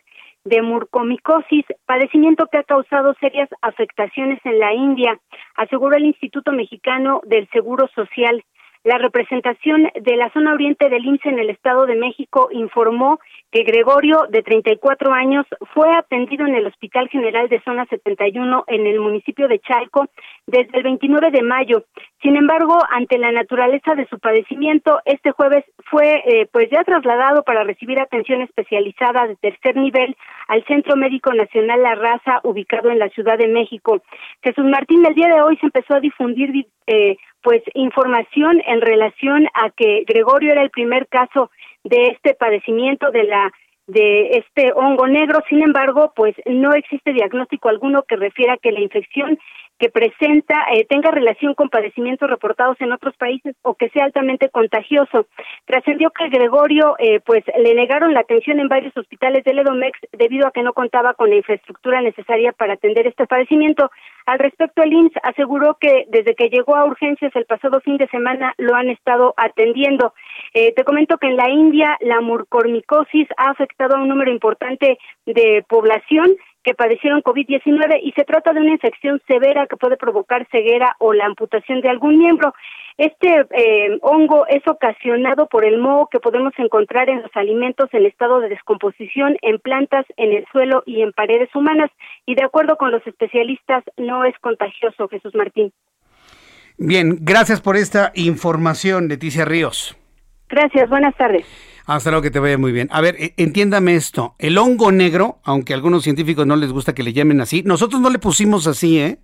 L: de murcomicosis, padecimiento que ha causado serias afectaciones en la India, aseguró el Instituto Mexicano del Seguro Social. La representación de la zona oriente del IMSS en el Estado de México informó que Gregorio, de 34 años, fue atendido en el Hospital General de Zona 71 en el municipio de Chalco desde el 29 de mayo. Sin embargo, ante la naturaleza de su padecimiento, este jueves fue eh, pues ya trasladado para recibir atención especializada de tercer nivel al Centro Médico Nacional La Raza, ubicado en la Ciudad de México. Jesús Martín, el día de hoy se empezó a difundir eh, pues información en relación a que Gregorio era el primer caso de este padecimiento de la de este hongo negro. Sin embargo, pues no existe diagnóstico alguno que refiera que la infección que presenta eh, tenga relación con padecimientos reportados en otros países o que sea altamente contagioso. Trascendió que Gregorio, eh, pues le negaron la atención en varios hospitales del Edomex debido a que no contaba con la infraestructura necesaria para atender este padecimiento. Al respecto, el IMSS aseguró que desde que llegó a urgencias el pasado fin de semana lo han estado atendiendo. Eh, te comento que en la India la murcormicosis ha afectado a un número importante de población que padecieron COVID-19 y se trata de una infección severa que puede provocar ceguera o la amputación de algún miembro. Este eh, hongo es ocasionado por el moho que podemos encontrar en los alimentos en estado de descomposición, en plantas, en el suelo y en paredes humanas. Y de acuerdo con los especialistas, no es contagioso, Jesús Martín.
A: Bien, gracias por esta información, Leticia Ríos.
L: Gracias, buenas tardes.
A: Hasta luego que te vaya muy bien. A ver, e, entiéndame esto. El hongo negro, aunque a algunos científicos no les gusta que le llamen así, nosotros no le pusimos así, ¿eh?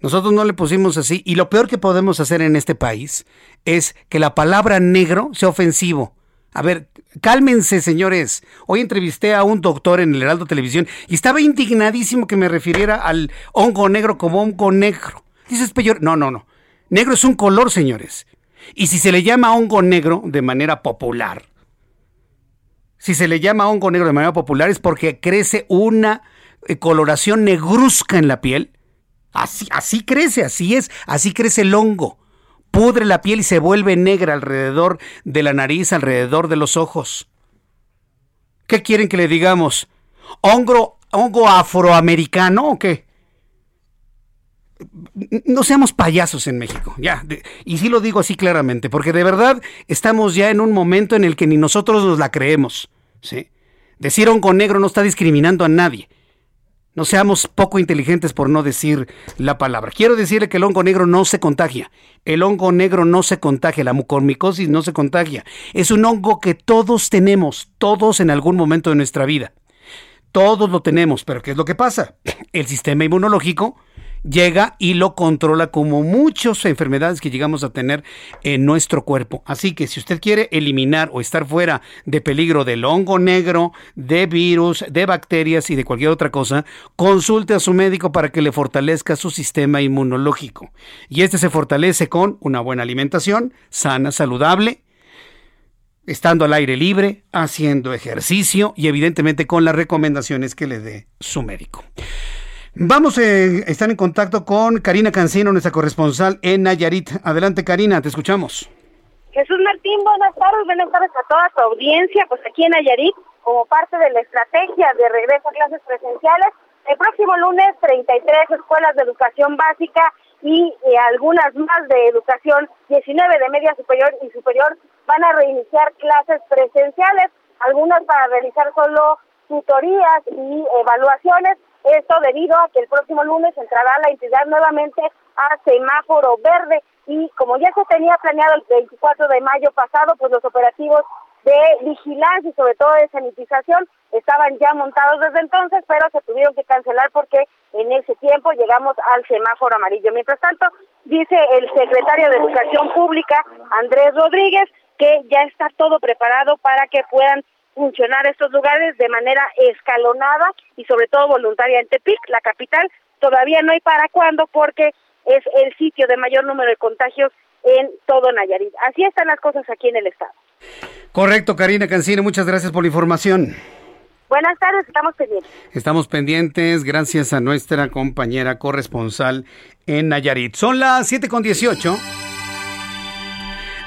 A: Nosotros no le pusimos así. Y lo peor que podemos hacer en este país es que la palabra negro sea ofensivo. A ver, cálmense, señores. Hoy entrevisté a un doctor en el Heraldo Televisión y estaba indignadísimo que me refiriera al hongo negro como hongo negro. Dices peor. No, no, no. Negro es un color, señores. Y si se le llama hongo negro de manera popular, si se le llama hongo negro de manera popular es porque crece una eh, coloración negruzca en la piel. Así, así crece, así es, así crece el hongo. Pudre la piel y se vuelve negra alrededor de la nariz, alrededor de los ojos. ¿Qué quieren que le digamos? ¿Hongo, hongo afroamericano o qué? No seamos payasos en México, ya. y sí lo digo así claramente, porque de verdad estamos ya en un momento en el que ni nosotros nos la creemos. ¿sí? Decir hongo negro no está discriminando a nadie. No seamos poco inteligentes por no decir la palabra. Quiero decirle que el hongo negro no se contagia. El hongo negro no se contagia. La mucormicosis no se contagia. Es un hongo que todos tenemos, todos en algún momento de nuestra vida. Todos lo tenemos, pero ¿qué es lo que pasa? El sistema inmunológico llega y lo controla como muchas enfermedades que llegamos a tener en nuestro cuerpo. Así que si usted quiere eliminar o estar fuera de peligro del hongo negro, de virus, de bacterias y de cualquier otra cosa, consulte a su médico para que le fortalezca su sistema inmunológico. Y este se fortalece con una buena alimentación, sana, saludable, estando al aire libre, haciendo ejercicio y evidentemente con las recomendaciones que le dé su médico. Vamos a eh, estar en contacto con Karina Cancino, nuestra corresponsal en Nayarit. Adelante, Karina, te escuchamos.
M: Jesús Martín, buenas tardes, buenas tardes a toda tu audiencia. Pues aquí en Nayarit, como parte de la estrategia de regreso a clases presenciales, el próximo lunes 33 escuelas de educación básica y algunas más de educación, 19 de media superior y superior, van a reiniciar clases presenciales, algunas para realizar solo tutorías y evaluaciones. Esto debido a que el próximo lunes entrará la entidad nuevamente a semáforo verde y como ya se tenía planeado el 24 de mayo pasado, pues los operativos de vigilancia y sobre todo de sanitización estaban ya montados desde entonces, pero se tuvieron que cancelar porque en ese tiempo llegamos al semáforo amarillo. Mientras tanto, dice el secretario de Educación Pública, Andrés Rodríguez, que ya está todo preparado para que puedan funcionar estos lugares de manera escalonada y sobre todo voluntaria en Tepic, la capital. Todavía no hay para cuándo porque es el sitio de mayor número de contagios en todo Nayarit. Así están las cosas aquí en el estado.
A: Correcto, Karina Cancino, muchas gracias por la información.
M: Buenas tardes, estamos pendientes.
A: Estamos pendientes, gracias a nuestra compañera corresponsal en Nayarit. Son las 7 con 18.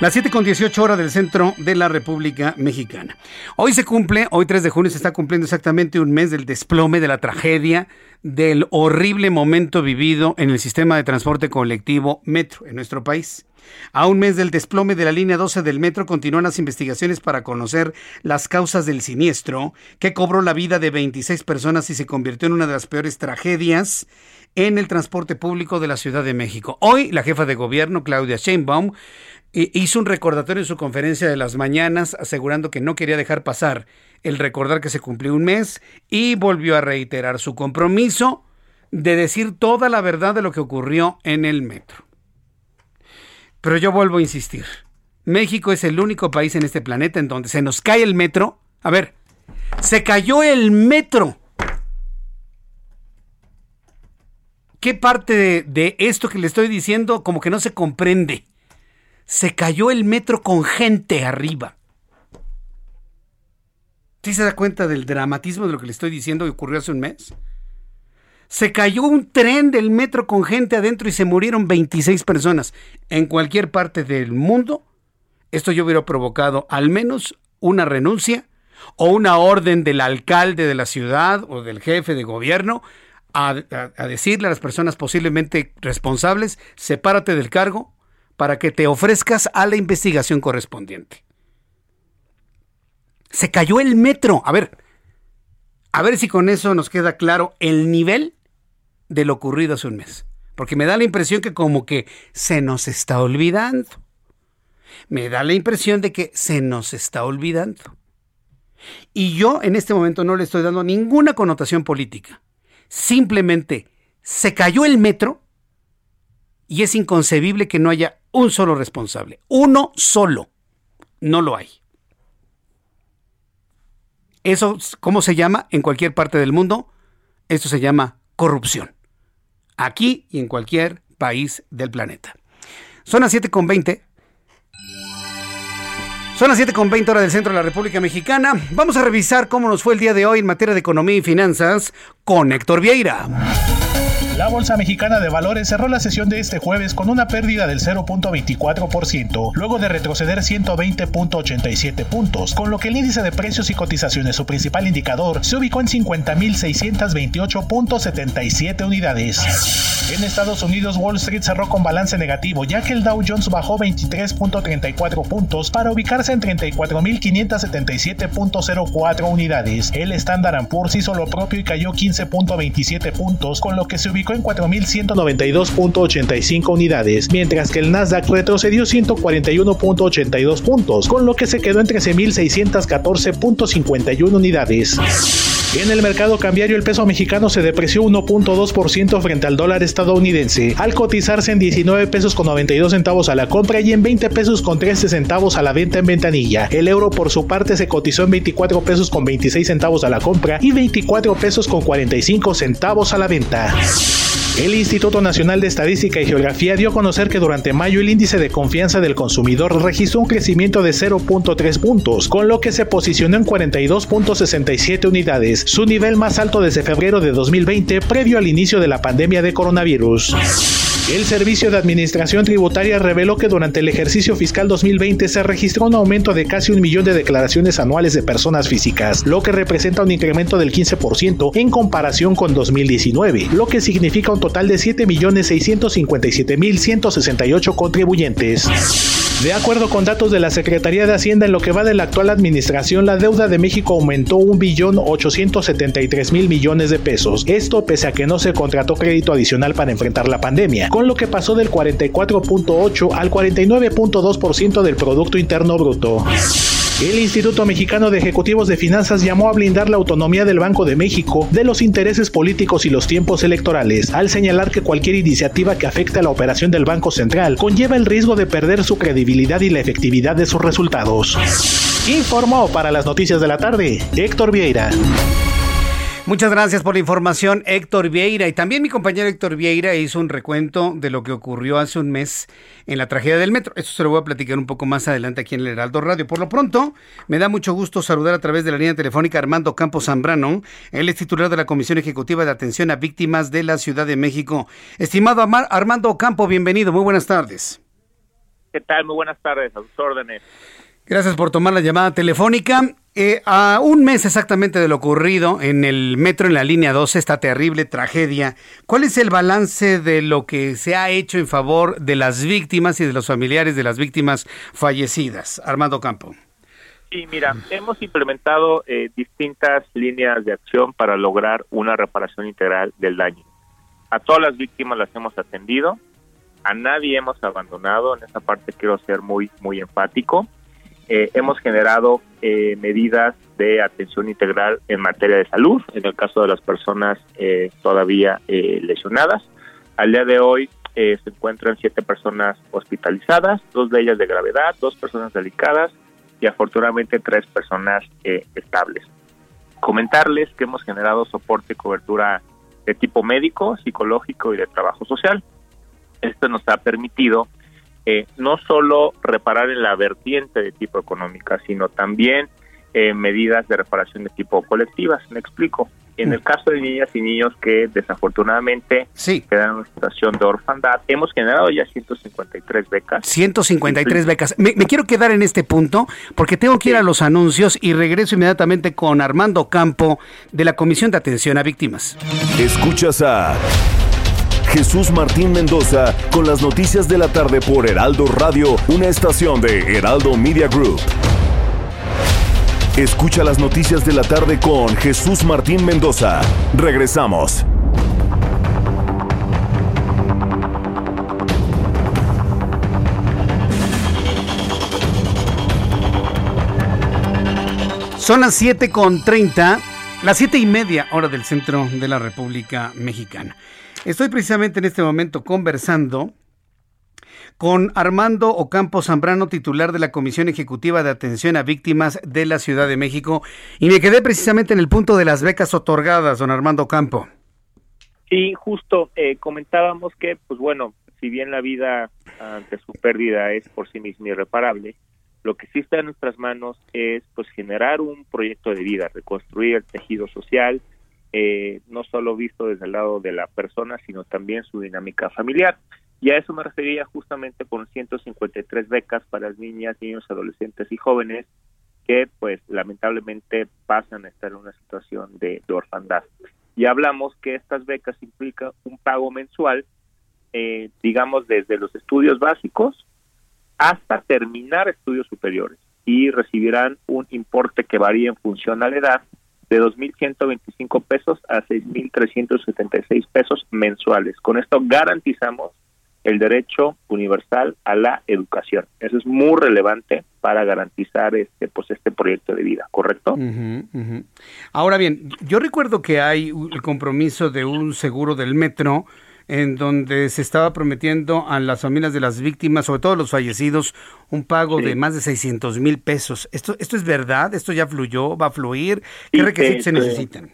A: Las 7 con 18 horas del centro de la República Mexicana. Hoy se cumple, hoy 3 de junio se está cumpliendo exactamente un mes del desplome, de la tragedia, del horrible momento vivido en el sistema de transporte colectivo Metro en nuestro país. A un mes del desplome de la línea 12 del metro continúan las investigaciones para conocer las causas del siniestro que cobró la vida de 26 personas y se convirtió en una de las peores tragedias en el transporte público de la Ciudad de México. Hoy la jefa de gobierno, Claudia Sheinbaum, hizo un recordatorio en su conferencia de las mañanas asegurando que no quería dejar pasar el recordar que se cumplió un mes y volvió a reiterar su compromiso de decir toda la verdad de lo que ocurrió en el metro. Pero yo vuelvo a insistir. México es el único país en este planeta en donde se nos cae el metro. A ver, se cayó el metro. ¿Qué parte de, esto que le estoy diciendo como que no se comprende? Se cayó el metro con gente arriba. ¿Sí se da cuenta del dramatismo de lo que le estoy diciendo que ocurrió hace un mes? Se cayó un tren del metro con gente adentro y se murieron 26 personas. En cualquier parte del mundo, esto yo hubiera provocado al menos una renuncia o una orden del alcalde de la ciudad o del jefe de gobierno a, decirle a las personas posiblemente responsables, sepárate del cargo para que te ofrezcas a la investigación correspondiente. Se cayó el metro. A ver, a ver si con eso nos queda claro el nivel de lo ocurrido hace un mes. Porque me da la impresión que como que se nos está olvidando. Me da la impresión de que se nos está olvidando. Y yo en este momento no le estoy dando ninguna connotación política. Simplemente se cayó el metro y es inconcebible que no haya un solo responsable. Uno solo. No lo hay. Eso, ¿cómo se llama en cualquier parte del mundo? Esto se llama corrupción. Aquí y en cualquier país del planeta. Son las 7.20. Son las 7.20 horas del centro de la República Mexicana. Vamos a revisar cómo nos fue el día de hoy en materia de economía y finanzas con Héctor Vieira.
N: La Bolsa Mexicana de Valores cerró la sesión de este jueves con una pérdida del 0.24%, luego de retroceder 120.87 puntos, con lo que el índice de precios y cotizaciones, su principal indicador, se ubicó en 50.628.77 unidades. En Estados Unidos, Wall Street cerró con balance negativo, ya que el Dow Jones bajó 23.34 puntos para ubicarse en 34.577.04 unidades. El Standard Poor's hizo lo propio y cayó 15.27 puntos, con lo que se ubicó en 4.192.85 unidades, mientras que el Nasdaq retrocedió 141.82 puntos, con lo que se quedó en 13.614.51 unidades. En el mercado cambiario el peso mexicano se depreció 1.2% frente al dólar estadounidense, al cotizarse en 19 pesos con 92 centavos a la compra y en 20 pesos con 13 centavos a la venta en ventanilla. El euro por su parte se cotizó en 24 pesos con 26 centavos a la compra y 24 pesos con 45 centavos a la venta. El Instituto Nacional de Estadística y Geografía dio a conocer que durante mayo el índice de confianza del consumidor registró un crecimiento de 0.3 puntos, con lo que se posicionó en 42.67 unidades, su nivel más alto desde febrero de 2020 previo al inicio de la pandemia de coronavirus. El Servicio de Administración Tributaria reveló que durante el ejercicio fiscal 2020 se registró un aumento de casi un millón de declaraciones anuales de personas físicas, lo que representa un incremento del 15% en comparación con 2019, lo que significa un total de 7.657.168 contribuyentes. De acuerdo con datos de la Secretaría de Hacienda, en lo que va de la actual administración, la deuda de México aumentó un billón 873 mil millones de pesos. Esto pese a que no se contrató crédito adicional para enfrentar la pandemia, con lo que pasó del 44.8 al 49.2% del Producto Interno Bruto. El Instituto Mexicano de Ejecutivos de Finanzas llamó a blindar la autonomía del Banco de México de los intereses políticos y los tiempos electorales, al señalar que cualquier iniciativa que afecte a la operación del Banco Central conlleva el riesgo de perder su credibilidad y la efectividad de sus resultados. Informó para las noticias de la tarde Héctor Vieira.
A: Muchas gracias por la información, Héctor Vieira. Y también mi compañero Héctor Vieira hizo un recuento de lo que ocurrió hace un mes en la tragedia del metro. Esto se lo voy a platicar un poco más adelante aquí en el Heraldo Radio. Por lo pronto, me da mucho gusto saludar a través de la línea telefónica Armando Campos Zambrano. Él es titular de la Comisión Ejecutiva de Atención a Víctimas de la Ciudad de México. Estimado Armando Campo, bienvenido. Muy buenas tardes.
O: ¿Qué tal? Muy buenas tardes. A sus órdenes.
A: Gracias por tomar la llamada telefónica. Eh, a un mes exactamente de lo ocurrido en el metro en la línea 12, esta terrible tragedia, ¿cuál es el balance de lo que se ha hecho en favor de las víctimas y de los familiares de las víctimas fallecidas? Armando Campo.
O: Sí, mira, hemos implementado eh, distintas líneas de acción para lograr una reparación integral del daño. A todas las víctimas las hemos atendido, a nadie hemos abandonado, en esa parte quiero ser muy, muy enfático eh, hemos generado eh, medidas de atención integral en materia de salud, en el caso de las personas eh, todavía lesionadas. Al día de hoy se encuentran siete personas hospitalizadas, dos de ellas de gravedad, dos personas delicadas y afortunadamente tres personas estables. Comentarles que hemos generado soporte y cobertura de tipo médico, psicológico y de trabajo social. Esto nos ha permitido eh, no solo reparar en la vertiente de tipo económica, sino también eh, medidas de reparación de tipo colectivas. Me explico. En el caso de niñas y niños que desafortunadamente quedan en una situación de orfandad, hemos generado ya 153 becas.
A: 153 becas. Me, quiero quedar en este punto porque tengo que ir a los anuncios y regreso inmediatamente con Armando Campo de la Comisión de Atención a Víctimas.
H: Escuchas a Jesús Martín Mendoza con las noticias de la tarde por Heraldo Radio, una estación de Heraldo Media Group. Escucha las noticias de la tarde con Jesús Martín Mendoza. Regresamos.
A: Son las 7 con 30, las 7 y media hora del centro de la República Mexicana. Estoy precisamente en este momento conversando con Armando Ocampo Zambrano, titular de la Comisión Ejecutiva de Atención a Víctimas de la Ciudad de México, y me quedé precisamente en el punto de las becas otorgadas, don Armando Ocampo.
O: Sí, justo eh, comentábamos que, pues bueno, si bien la vida ante su pérdida es por sí misma irreparable, lo que sí está en nuestras manos es pues generar un proyecto de vida, reconstruir el tejido social, eh, no solo visto desde el lado de la persona, sino también su dinámica familiar. Y a eso me refería justamente con 153 becas para niñas, niños, adolescentes y jóvenes que pues lamentablemente pasan a estar en una situación de, orfandad. Y hablamos que estas becas implican un pago mensual, eh, digamos, desde los estudios básicos hasta terminar estudios superiores y recibirán un importe que varía en función a la edad de 2.125 pesos a 6.376 pesos mensuales. Con esto garantizamos el derecho universal a la educación. Eso es muy relevante para garantizar este pues este proyecto de vida, ¿correcto?
A: Ahora bien, yo recuerdo que hay el compromiso de un seguro del metro en donde se estaba prometiendo a las familias de las víctimas, sobre todo los fallecidos, un pago de más de 600 mil pesos. ¿Esto, ¿Esto es verdad? ¿Esto ya fluyó? ¿Va a fluir? ¿Qué requisitos se necesitan?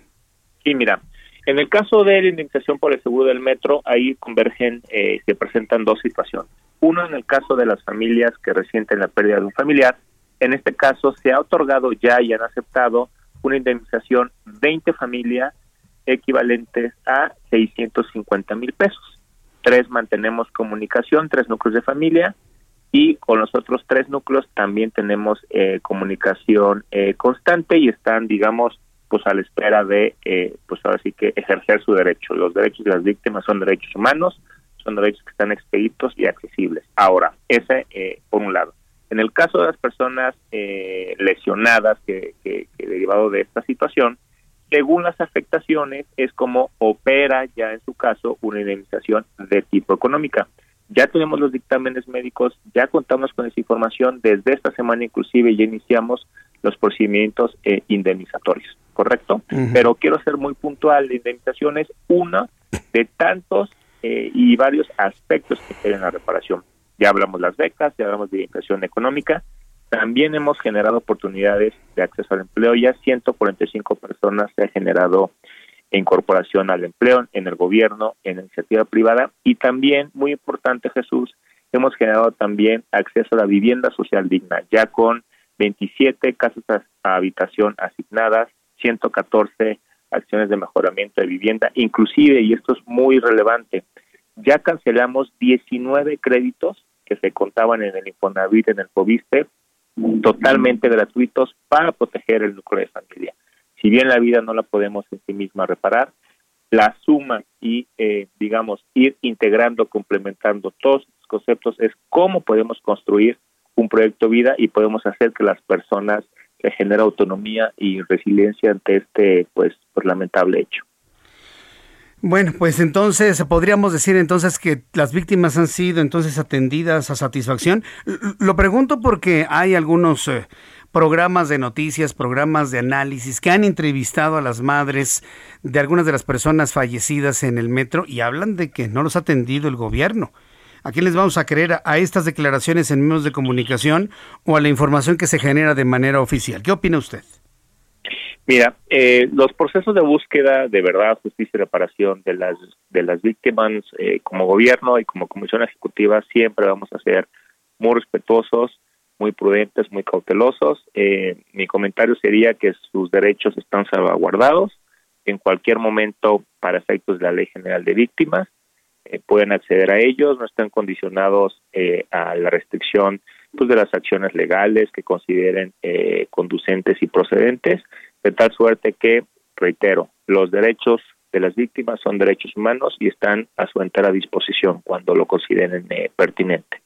O: Sí, mira, en el caso de la indemnización por el seguro del metro, ahí convergen, eh, se presentan dos situaciones. Uno, en el caso de las familias que resienten la pérdida de un familiar, en este caso se ha otorgado ya y han aceptado una indemnización 20 familias equivalentes a 650 mil pesos. tres mantenemos comunicación, tres núcleos de familia, y con los otros tres núcleos también tenemos eh, comunicación eh, constante y están, digamos, pues a la espera de, eh, pues ahora sí que ejercer su derecho. Los derechos de las víctimas son derechos humanos, son derechos que están expeditos y accesibles. Ahora, ese por un lado. En el caso de las personas lesionadas que, que, que derivado de esta situación, según las afectaciones, es como opera ya en su caso una indemnización de tipo económica. Ya tenemos los dictámenes médicos, ya contamos con esa información, desde esta semana inclusive ya iniciamos los procedimientos eh, indemnizatorios, ¿correcto? Pero quiero ser muy puntual, la indemnización es una de tantos eh, y varios aspectos que tienen la reparación. Ya hablamos las becas, ya hablamos de indemnización económica, también hemos generado oportunidades de acceso al empleo, ya 145 personas se ha generado incorporación al empleo en el gobierno, en la iniciativa privada. Y también, muy importante Jesús, hemos generado también acceso a la vivienda social digna, ya con 27 casas a habitación asignadas, 114 acciones de mejoramiento de vivienda, inclusive, y esto es muy relevante, ya cancelamos 19 créditos que se contaban en el Infonavit, en el Fobiste, totalmente gratuitos para proteger el núcleo de familia si bien la vida no la podemos en sí misma reparar, la suma y, eh, digamos, ir integrando, complementando todos estos conceptos es cómo podemos construir un proyecto vida y podemos hacer que las personas se generen autonomía y resiliencia ante este, pues, pues lamentable hecho.
A: Bueno, pues entonces podríamos decir entonces que las víctimas han sido entonces atendidas a satisfacción. Lo pregunto porque hay algunos eh, programas de noticias, programas de análisis que han entrevistado a las madres de algunas de las personas fallecidas en el metro y hablan de que no los ha atendido el gobierno. ¿A quién les vamos a creer? ¿A estas declaraciones en medios de comunicación o a la información que se genera de manera oficial? ¿Qué opina usted?
O: Mira, eh, los procesos de búsqueda de verdad, justicia y reparación de las de las víctimas eh, como gobierno y como comisión ejecutiva siempre vamos a ser muy respetuosos, muy prudentes, muy cautelosos. Eh, mi comentario sería que sus derechos están salvaguardados en cualquier momento para efectos de la Ley General de Víctimas. Eh, pueden acceder a ellos, no están condicionados eh, a la restricción pues, de las acciones legales que consideren conducentes y procedentes, de tal suerte que, reitero, los derechos de las víctimas son derechos humanos y están a su entera disposición cuando lo consideren pertinente.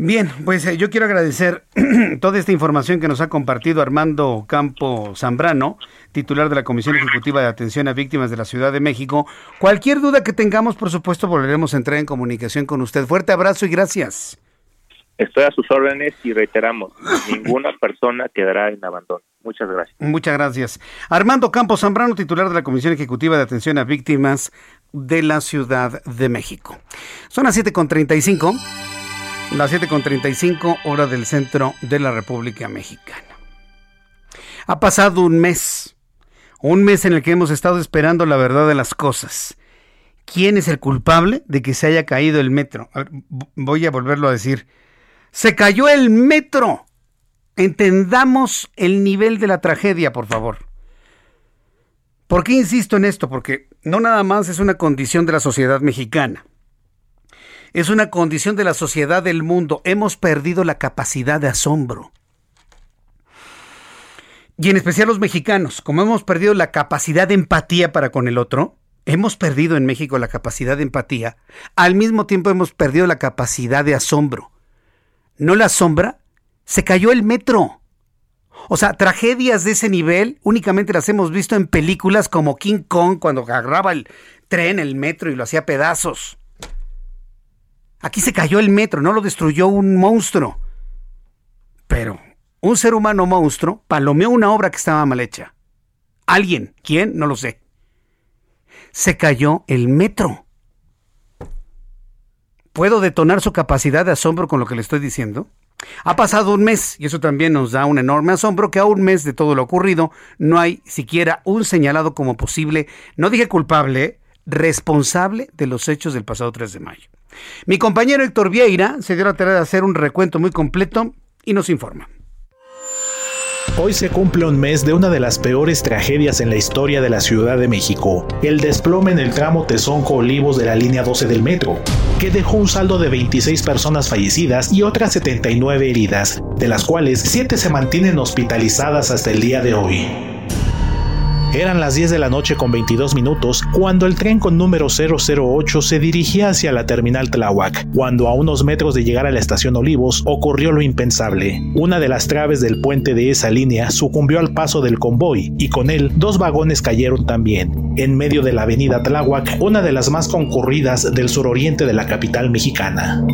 A: Bien, pues eh, yo quiero agradecer toda esta información que nos ha compartido Armando Campo Zambrano, titular de la Comisión Ejecutiva de Atención a Víctimas de la Ciudad de México. Cualquier duda que tengamos, por supuesto, volveremos a entrar en comunicación con usted. Fuerte abrazo y gracias.
O: Estoy a sus órdenes y reiteramos, ninguna persona quedará en abandono. Muchas gracias.
A: Muchas gracias. Armando Campo Zambrano, titular de la Comisión Ejecutiva de Atención a Víctimas de la Ciudad de México. Son las 7.35. Las 7.35 hora del centro de la República Mexicana. Ha pasado un mes, un mes en el que hemos estado esperando la verdad de las cosas. ¿Quién es el culpable de que se haya caído el metro? voy a volverlo a decir. Se cayó el metro. Entendamos el nivel de la tragedia, por favor. ¿Por qué insisto en esto? Porque no nada más es una condición de la sociedad mexicana es una condición de la sociedad del mundo. Hemos perdido la capacidad de asombro. Y en especial los mexicanos, como hemos perdido la capacidad de empatía para con el otro, hemos perdido en México la capacidad de empatía, al mismo tiempo hemos perdido la capacidad de asombro. ¿No la asombra? Se cayó el metro. O sea, tragedias de ese nivel únicamente las hemos visto en películas como King Kong cuando agarraba el tren, el metro y lo hacía pedazos. Aquí se cayó el metro, no lo destruyó un monstruo. Pero un ser humano monstruo palomeó una obra que estaba mal hecha. Alguien, ¿quién? No lo sé. Se cayó el metro. ¿Puedo detonar su capacidad de asombro con lo que le estoy diciendo? Ha pasado un mes y eso también nos da un enorme asombro que a un mes de todo lo ocurrido no hay siquiera un señalado como posible, no dije culpable, responsable de los hechos del pasado 3 de mayo. Mi compañero Héctor Vieira se dio la tarea de hacer un recuento muy completo y nos informa.
N: Hoy se cumple un mes de una de las peores tragedias en la historia de la Ciudad de México, el desplome en el tramo Tezonco-Olivos de la línea 12 del metro, que dejó un saldo de 26 personas fallecidas y otras 79 heridas, de las cuales 7 se mantienen hospitalizadas hasta el día de hoy. Eran las 10 de la noche con 22 minutos cuando el tren con número 008 se dirigía hacia la terminal Tláhuac, cuando a unos metros de llegar a la estación Olivos ocurrió lo impensable. Una de las traves del puente de esa línea sucumbió al paso del convoy y con él dos vagones cayeron también, en medio de la avenida Tláhuac, una de las más concurridas del suroriente de la capital mexicana.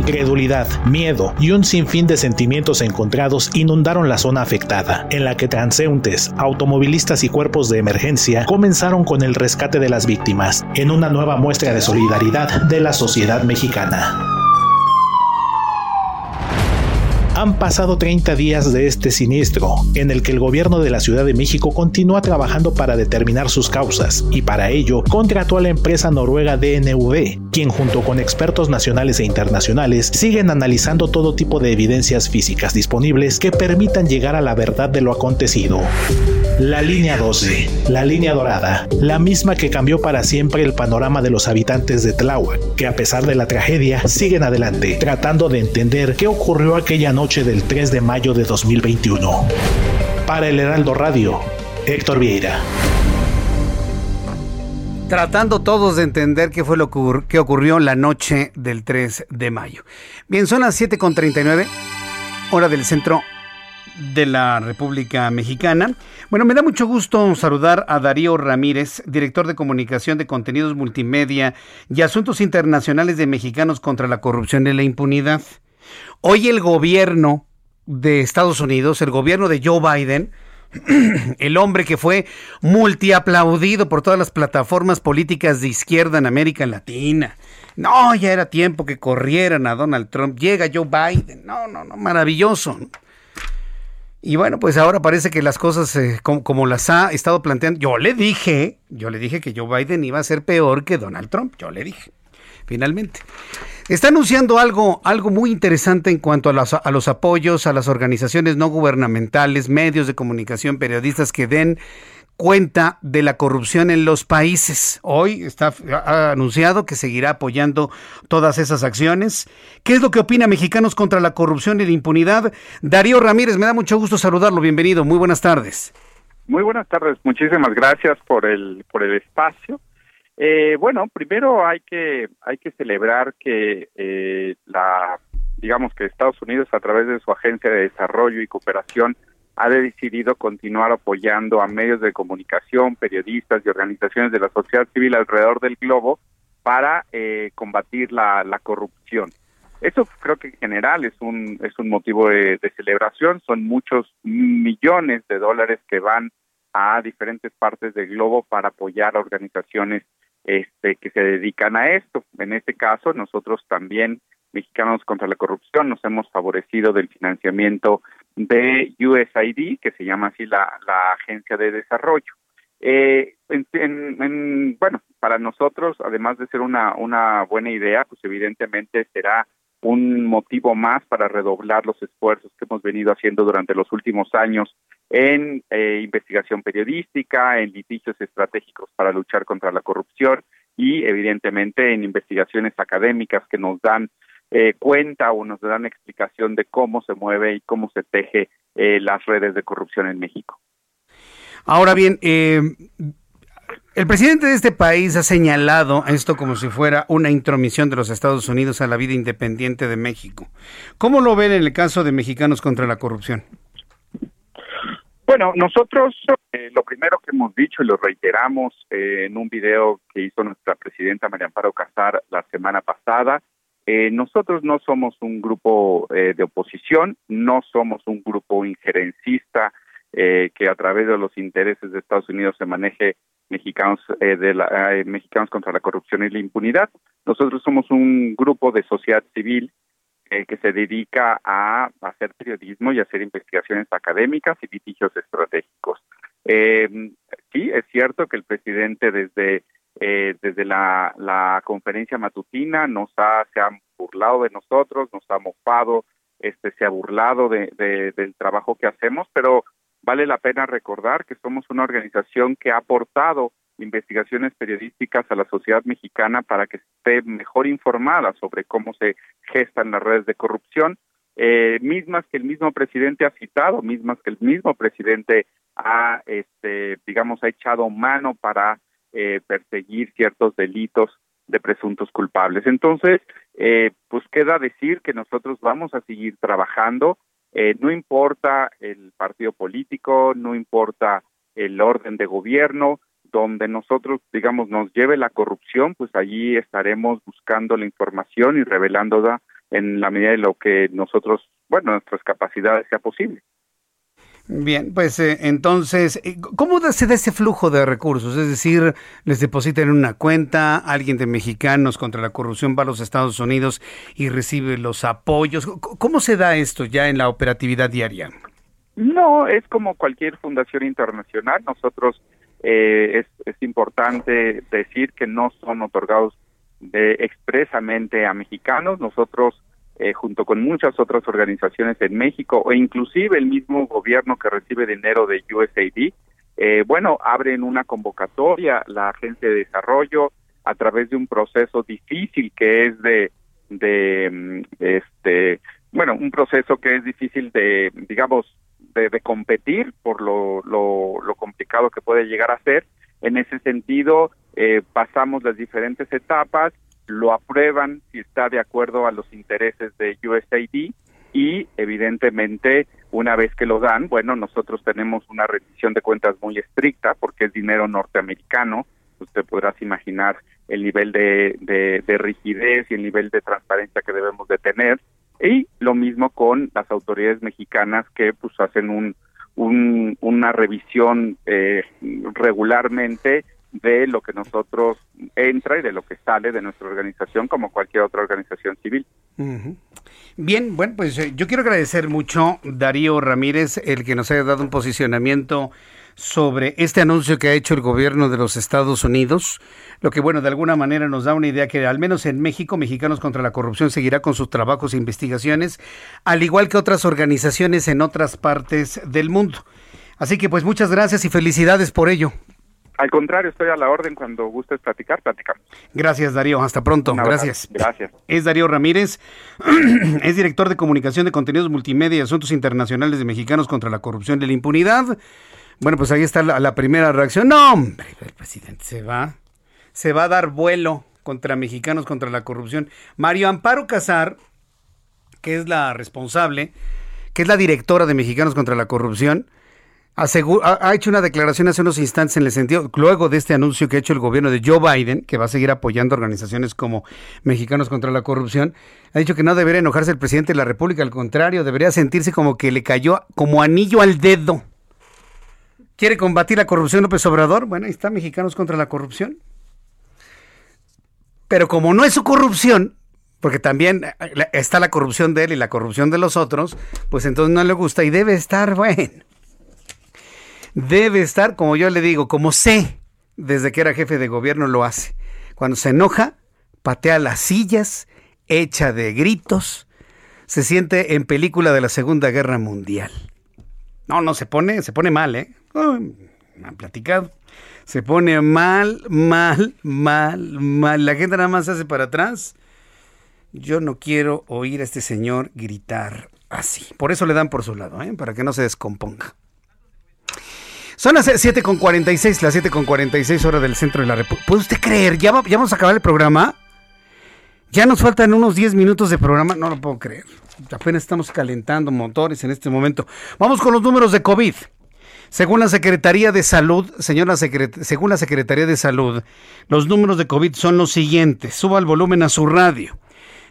N: Incredulidad, miedo y un sinfín de sentimientos encontrados inundaron la zona afectada, en la que transeúntes, automovilistas y cuerpos de emergencia comenzaron con el rescate de las víctimas, en una nueva muestra de solidaridad de la sociedad mexicana. Han pasado 30 días de este siniestro, en el que el gobierno de la Ciudad de México continúa trabajando para determinar sus causas, y para ello contrató a la empresa noruega DNV, quien junto con expertos nacionales e internacionales siguen analizando todo tipo de evidencias físicas disponibles que permitan llegar a la verdad de lo acontecido. La línea 12, la línea dorada, la misma que cambió para siempre el panorama de los habitantes de Tláhuac, que a pesar de la tragedia siguen adelante, tratando de entender qué ocurrió aquella noche del 3 de mayo de 2021. Para el Heraldo Radio, Héctor Vieira.
A: Tratando todos de entender qué fue lo que ocurrió la noche del 3 de mayo. Bien, son las 7.39, hora del centro de la República Mexicana. Bueno, me da mucho gusto saludar a Darío Ramírez, director de comunicación de contenidos multimedia y asuntos internacionales de Mexicanos contra la corrupción y la impunidad. Hoy el gobierno de Estados Unidos, el gobierno de Joe Biden, el hombre que fue multiaplaudido por todas las plataformas políticas de izquierda en América Latina. No, ya era tiempo que corrieran a Donald Trump. Llega Joe Biden. No, no, no, maravilloso. Y bueno, pues ahora parece que las cosas eh, como, las ha estado planteando. Yo le dije, yo le dije que Joe Biden iba a ser peor que Donald Trump. Yo le dije, finalmente. Está anunciando algo, algo muy interesante en cuanto a los, apoyos a las organizaciones no gubernamentales, medios de comunicación, periodistas que den cuenta de la corrupción en los países. Hoy está ha anunciado que seguirá apoyando todas esas acciones. ¿Qué es lo que opina Mexicanos contra la corrupción y la impunidad? Darío Ramírez, me da mucho gusto saludarlo. Bienvenido. Muy buenas tardes.
P: Muy buenas tardes. Muchísimas gracias por el por el espacio. Eh, bueno, primero hay que hay que celebrar que eh, la digamos que Estados Unidos a través de su agencia de desarrollo y cooperación ha decidido continuar apoyando a medios de comunicación, periodistas y organizaciones de la sociedad civil alrededor del globo para eh, combatir la, corrupción. Eso creo que en general es un es un motivo de, celebración. Son muchos millones de dólares que van a diferentes partes del globo para apoyar a organizaciones este, que se dedican a esto. En este caso, nosotros también, Mexicanos contra la Corrupción, nos hemos favorecido del financiamiento de USAID, que se llama así la, la Agencia de Desarrollo. Eh, en, bueno, para nosotros, además de ser una, una buena idea, pues evidentemente será un motivo más para redoblar los esfuerzos que hemos venido haciendo durante los últimos años en eh, investigación periodística, en litigios estratégicos para luchar contra la corrupción y evidentemente en investigaciones académicas que nos dan eh, cuenta o nos dan explicación de cómo se mueve y cómo se teje eh, las redes de corrupción en México.
A: Ahora bien, eh, el presidente de este país ha señalado esto como si fuera una intromisión de los Estados Unidos a la vida independiente de México. ¿Cómo lo ven en el caso de Mexicanos contra la Corrupción?
P: Bueno, nosotros lo primero que hemos dicho y lo reiteramos en un video que hizo nuestra presidenta María Amparo Casar la semana pasada eh, nosotros no somos un grupo eh, de oposición, no somos un grupo injerencista eh, que a través de los intereses de Estados Unidos se maneje mexicanos de la, mexicanos contra la corrupción y la impunidad. Nosotros somos un grupo de sociedad civil que se dedica a hacer periodismo y hacer investigaciones académicas y litigios estratégicos. sí, es cierto que el presidente desde eh, desde la, conferencia matutina nos ha, se han burlado de nosotros, nos ha mofado este, se ha burlado de, del trabajo que hacemos, pero vale la pena recordar que somos una organización que ha aportado investigaciones periodísticas a la sociedad mexicana para que esté mejor informada sobre cómo se gestan las redes de corrupción, eh, mismas que el mismo presidente ha citado, mismas que el mismo presidente ha, este, digamos, ha echado mano para eh, perseguir ciertos delitos de presuntos culpables. Entonces, eh, pues queda decir que nosotros vamos a seguir trabajando, eh, no importa el partido político, no importa el orden de gobierno, donde nosotros, digamos, nos lleve la corrupción, pues allí estaremos buscando la información y revelándola en la medida de lo que nosotros, bueno, nuestras capacidades sea posible.
A: Bien, pues eh, entonces, eh, ¿cómo se da ese flujo de recursos? Es decir, les depositan en una cuenta, alguien de mexicanos contra la corrupción va a los Estados Unidos y recibe los apoyos. ¿Cómo se da esto ya en la operatividad diaria?
P: No, es como cualquier fundación internacional. Nosotros eh, es, es importante decir que no son otorgados de, expresamente a mexicanos. Nosotros eh, junto con muchas otras organizaciones en México o inclusive el mismo gobierno que recibe dinero de USAID, eh, bueno, abren una convocatoria la Agencia de Desarrollo a través de un proceso difícil que es de, de mm, este, bueno, un proceso que es difícil de, digamos, de, de competir por lo, lo, lo, complicado que puede llegar a ser. En ese sentido, eh, pasamos las diferentes etapas lo aprueban si está de acuerdo a los intereses de USAID y evidentemente una vez que lo dan, bueno, nosotros tenemos una rendición de cuentas muy estricta porque es dinero norteamericano, usted podrás imaginar el nivel de, de, rigidez y el nivel de transparencia que debemos de tener. Y lo mismo con las autoridades mexicanas que pues hacen un, un una revisión eh, regularmente de lo que nosotros entra y de lo que sale de nuestra organización como cualquier otra organización civil.
A: Bien, bueno, pues eh, yo quiero agradecer mucho Darío Ramírez el que nos haya dado un posicionamiento sobre este anuncio que ha hecho el gobierno de los Estados Unidos, lo que bueno, de alguna manera nos da una idea que al menos en México, Mexicanos contra la Corrupción seguirá con sus trabajos e investigaciones, al igual que otras organizaciones en otras partes del mundo. Así que pues muchas gracias y felicidades por ello.
P: Al contrario, estoy a la orden cuando gustes platicar, platicamos.
A: Gracias, Darío. Hasta pronto. Gracias.
P: Gracias.
A: Es Darío Ramírez, es director de comunicación de contenidos multimedia y asuntos internacionales de Mexicanos contra la corrupción y la impunidad. Bueno, pues ahí está la, primera reacción. No, hombre, el presidente se va. Se va a dar vuelo contra Mexicanos contra la corrupción. Mario Amparo Casar, que es la responsable, que es la directora de Mexicanos contra la corrupción, ha, hecho una declaración hace unos instantes en el sentido, luego de este anuncio que ha hecho el gobierno de Joe Biden, que va a seguir apoyando organizaciones como Mexicanos contra la Corrupción, ha dicho que no debería enojarse el presidente de la República, al contrario, debería sentirse como que le cayó como anillo al dedo. ¿Quiere combatir la corrupción López Obrador? Bueno, ahí está Mexicanos contra la Corrupción. Pero como no es su corrupción, porque también eh, está la corrupción de él y la corrupción de los otros, pues entonces no le gusta y debe estar, bueno debe estar, como yo le digo, como sé, desde que era jefe de gobierno lo hace. Cuando se enoja, patea las sillas, echa de gritos, se siente en película de la Segunda Guerra Mundial. No, no, se pone, se pone mal, ¿eh? me han platicado. Se pone mal, mal, mal, mal. La gente nada más hace para atrás. Yo no quiero oír a este señor gritar así. Por eso le dan por su lado, ¿eh? Para que no se descomponga. Son las 7.46, las 7.46 horas del centro de la República. ¿Puede usted creer? ¿Ya, ¿Ya vamos a acabar el programa? Ya nos faltan unos 10 minutos de programa. No lo puedo creer. Apenas estamos calentando motores en este momento. Vamos con los números de COVID. Según la Secretaría de Salud, señora según la Secretaría de Salud, los números de COVID son los siguientes. Suba el volumen a su radio.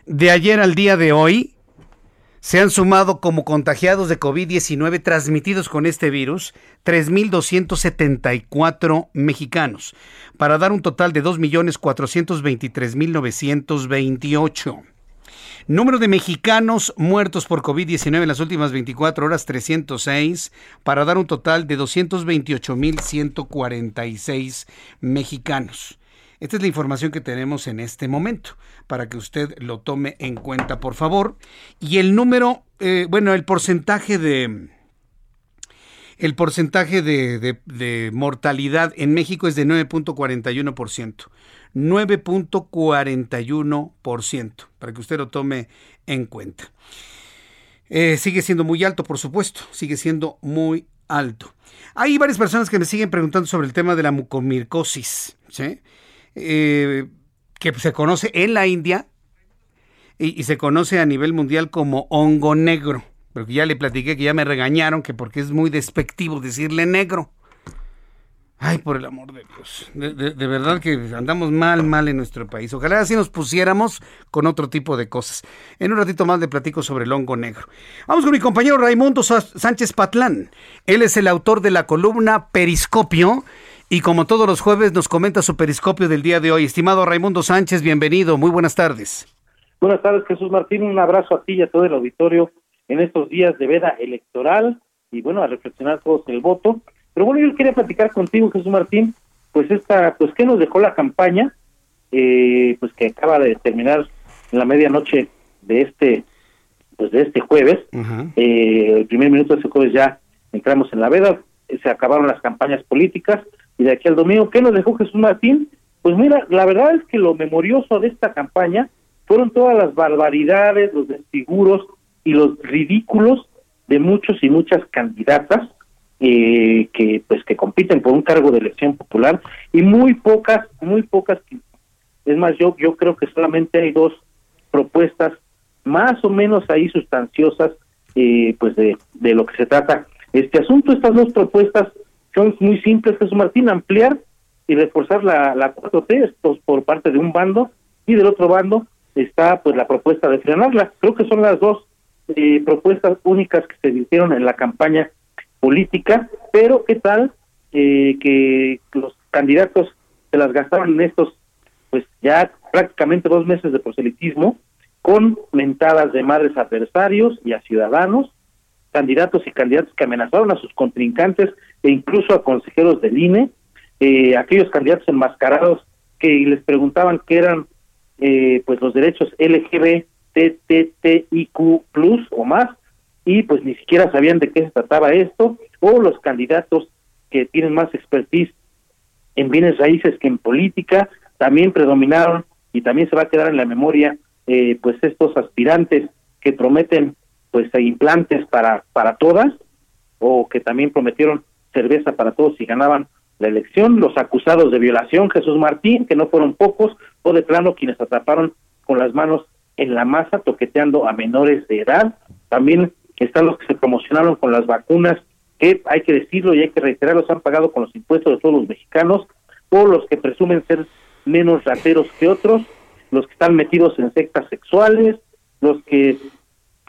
A: De ayer al día de hoy, se han sumado como contagiados de COVID-19 transmitidos con este virus 3.274 mexicanos, para dar un total de 2.423.928. Número de mexicanos muertos por COVID-19 en las últimas 24 horas, 306, para dar un total de 228.146 mexicanos. Esta es la información que tenemos en este momento para que usted lo tome en cuenta, por favor. Y el número, eh, bueno, el porcentaje de... El porcentaje de, de mortalidad en México es de 9.41%. 9.41%, para que usted lo tome en cuenta. Eh, sigue siendo muy alto, por supuesto, sigue siendo muy alto. Hay varias personas que me siguen preguntando sobre el tema de la mucomircosis, eh, que se conoce en la India y, se conoce a nivel mundial como hongo negro. Pero ya le platiqué que ya me regañaron que porque es muy despectivo decirle negro. Ay, por el amor de Dios. De, verdad que andamos mal, mal en nuestro país. Ojalá así nos pusiéramos con otro tipo de cosas. En un ratito más le platico sobre el hongo negro. Vamos con mi compañero Raimundo Sánchez Patlán. Él es el autor de la columna Periscopio y como todos los jueves nos comenta su periscopio del día de hoy. Estimado Raimundo Sánchez, bienvenido. Muy buenas tardes.
Q: Buenas tardes, Jesús Martín. Un abrazo a ti y a todo el auditorio en estos días de veda electoral y bueno, a reflexionar todos el voto. Pero bueno, yo quería platicar contigo, Jesús Martín, pues esta, pues qué nos dejó la campaña, eh, pues que acaba de terminar en la medianoche de este, pues de este jueves. eh, el primer minuto de ese jueves ya entramos en la veda, se acabaron las campañas políticas y de aquí al domingo, ¿qué nos dejó Jesús Martín? Pues mira, la verdad es que lo memorioso de esta campaña fueron todas las barbaridades, los desfiguros y los ridículos de muchos y muchas candidatas eh, que pues que compiten por un cargo de elección popular y muy pocas, muy pocas, es más yo yo creo que solamente hay dos propuestas más o menos ahí sustanciosas eh, pues de, de lo que se trata este asunto. Estas dos propuestas son muy simples, Jesús Martín, ampliar y reforzar la, la 4T, estos por parte de un bando, y del otro bando está pues la propuesta de frenarla. Creo que son las dos eh, propuestas únicas que se hicieron en la campaña política, pero qué tal eh, que los candidatos se las gastaron en estos, pues ya prácticamente dos meses de proselitismo, con mentadas de madres adversarios y a ciudadanos, candidatos y candidatos que amenazaron a sus contrincantes e incluso a consejeros del INE, eh, aquellos candidatos enmascarados que les preguntaban qué eran eh, pues los derechos LGBTTIQ plus o más, y pues ni siquiera sabían de qué se trataba esto, o los candidatos que tienen más expertise en bienes raíces que en política, también predominaron y también se va a quedar en la memoria eh, pues estos aspirantes que prometen pues implantes para para todas o que también prometieron cerveza para todos y ganaban la elección, los acusados de violación, Jesús Martín, que no fueron pocos, o de plano quienes atraparon con las manos en la masa toqueteando a menores de edad, también están los que se promocionaron con las vacunas, que hay que decirlo y hay que reiterarlo, han pagado con los impuestos de todos los mexicanos, o los que presumen ser menos rateros que otros, los que están metidos en sectas sexuales, los que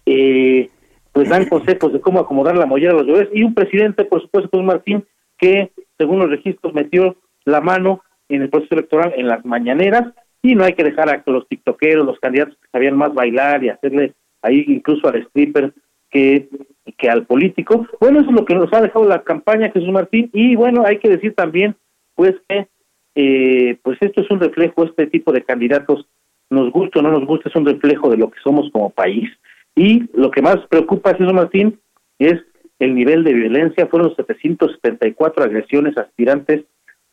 Q: eh, pues dan consejos de cómo acomodar la mollera a los bebés, y un presidente, por supuesto, José Martín, que según los registros metió la mano en el proceso electoral en las mañaneras, y no hay que dejar a los tiktokeros, los candidatos que sabían más bailar y hacerle ahí incluso al stripper que, que al político. Bueno, eso es lo que nos ha dejado la campaña Jesús Martín. Y bueno, hay que decir también pues que eh, pues esto es un reflejo, este tipo de candidatos, nos gusta o no nos gusta, es un reflejo de lo que somos como país y lo que más preocupa Jesús Martín es el nivel de violencia, fueron 774 agresiones aspirantes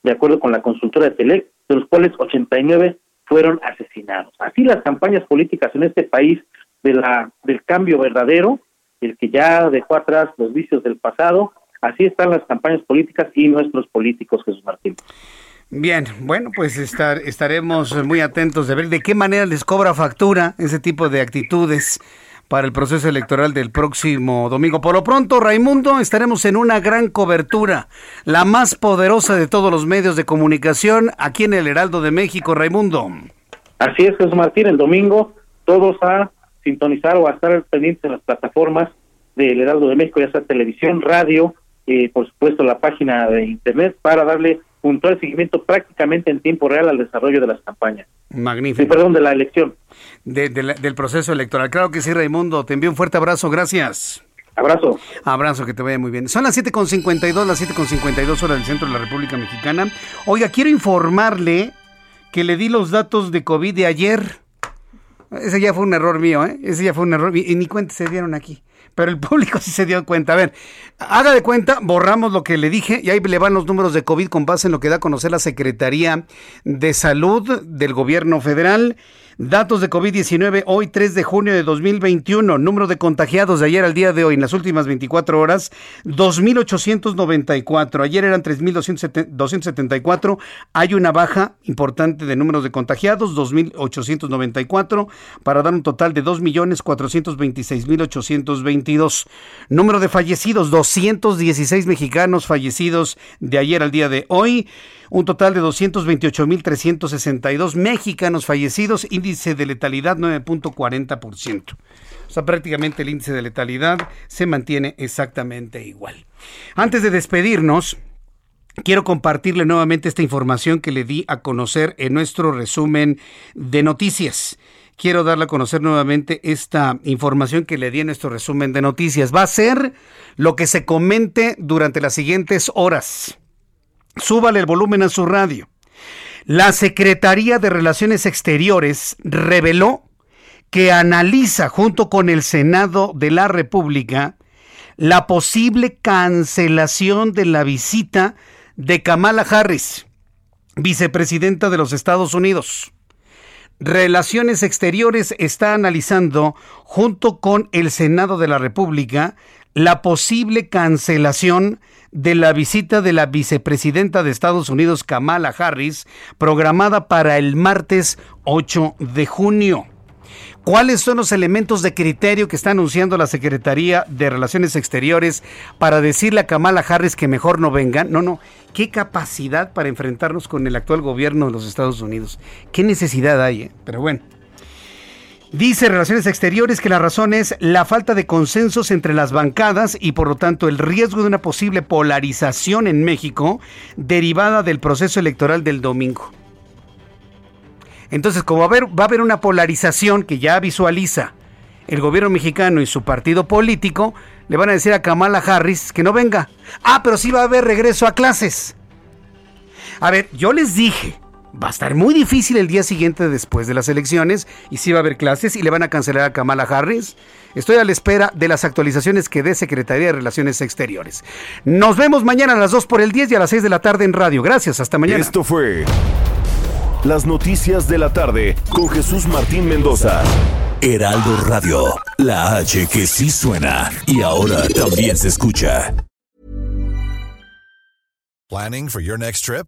Q: de acuerdo con la consultora de Telec, de los cuales 89 fueron asesinados. Así las campañas políticas en este país de la del cambio verdadero el que ya dejó atrás los vicios del pasado. Así están las campañas políticas y nuestros políticos, Jesús Martín.
A: Bien, bueno, pues estar, estaremos muy atentos de ver de qué manera les cobra factura ese tipo de actitudes para el proceso electoral del próximo domingo. Por lo pronto, Raimundo, estaremos en una gran cobertura, la más poderosa de todos los medios de comunicación aquí en el Heraldo de México, Raimundo.
Q: Así es, Jesús Martín, el domingo todos a sintonizar o a estar pendientes en las plataformas del Heraldo de México, ya sea televisión, radio, eh, por supuesto la página de internet, para darle puntual seguimiento prácticamente en tiempo real al desarrollo de las campañas.
A: Magnífico.
Q: perdón, de la elección.
A: Del proceso electoral. Claro que sí, Raimundo. Te envío un fuerte abrazo. Gracias.
Q: Abrazo.
A: Abrazo, que te vaya muy bien. Son las 7.52, las 7.52 horas del centro de la República Mexicana. Oiga, quiero informarle que le di los datos de COVID de ayer. Ese ya fue un error mío, ¿eh? Ese ya fue un error. Y ni cuenta se dieron aquí. Pero el público sí se dio cuenta. A ver, haga de cuenta, borramos lo que le dije y ahí le van los números de COVID con base en lo que da a conocer la Secretaría de Salud del Gobierno Federal. Datos de COVID-19 hoy 3 de junio de 2021. Número de contagiados de ayer al día de hoy en las últimas 24 horas 2.894. Ayer eran 3.274. Hay una baja importante de números de contagiados 2.894 para dar un total de 2.426.822. Número de fallecidos 216 mexicanos fallecidos de ayer al día de hoy un total de 228.362 mexicanos fallecidos, índice de letalidad 9.40%. O sea, prácticamente el índice de letalidad se mantiene exactamente igual. Antes de despedirnos, Quiero compartirle nuevamente esta información que le di a conocer en nuestro resumen de noticias. Quiero darle a conocer nuevamente esta información que le di en nuestro resumen de noticias. Va a ser lo que se comente durante las siguientes horas. Súbale el volumen a su radio. La Secretaría de Relaciones Exteriores reveló que analiza junto con el Senado de la República la posible cancelación de la visita de Kamala Harris, vicepresidenta de los Estados Unidos. Relaciones Exteriores está analizando junto con el Senado de la República la posible cancelación de la visita de la vicepresidenta de Estados Unidos, Kamala Harris, programada para el martes 8 de junio. ¿Cuáles son los elementos de criterio que está anunciando la Secretaría de Relaciones Exteriores para decirle a Kamala Harris que mejor no vengan? No, no. ¿Qué capacidad para enfrentarnos con el actual gobierno de los Estados Unidos? ¿Qué necesidad hay? Eh? Pero bueno. Dice Relaciones Exteriores que la razón es la falta de consensos entre las bancadas y por lo tanto el riesgo de una posible polarización en México derivada del proceso electoral del domingo. Entonces, como va a haber, una polarización que ya visualiza el gobierno mexicano y su partido político, le van a decir a Kamala Harris que no venga. Ah, pero sí va a haber regreso a clases. A ver, yo les dije va a estar muy difícil el día siguiente después de las elecciones y si va a haber clases y le van a cancelar a Kamala Harris. Estoy a la espera de las actualizaciones que dé Secretaría de Relaciones Exteriores. Nos vemos mañana a las 2 por el 10 y a las 6 de la tarde en radio. Gracias, hasta mañana.
H: Esto fue Las Noticias de la Tarde con Jesús Martín Mendoza. Heraldo Radio, la H que sí suena y ahora también se escucha.
R: Planning for your next trip?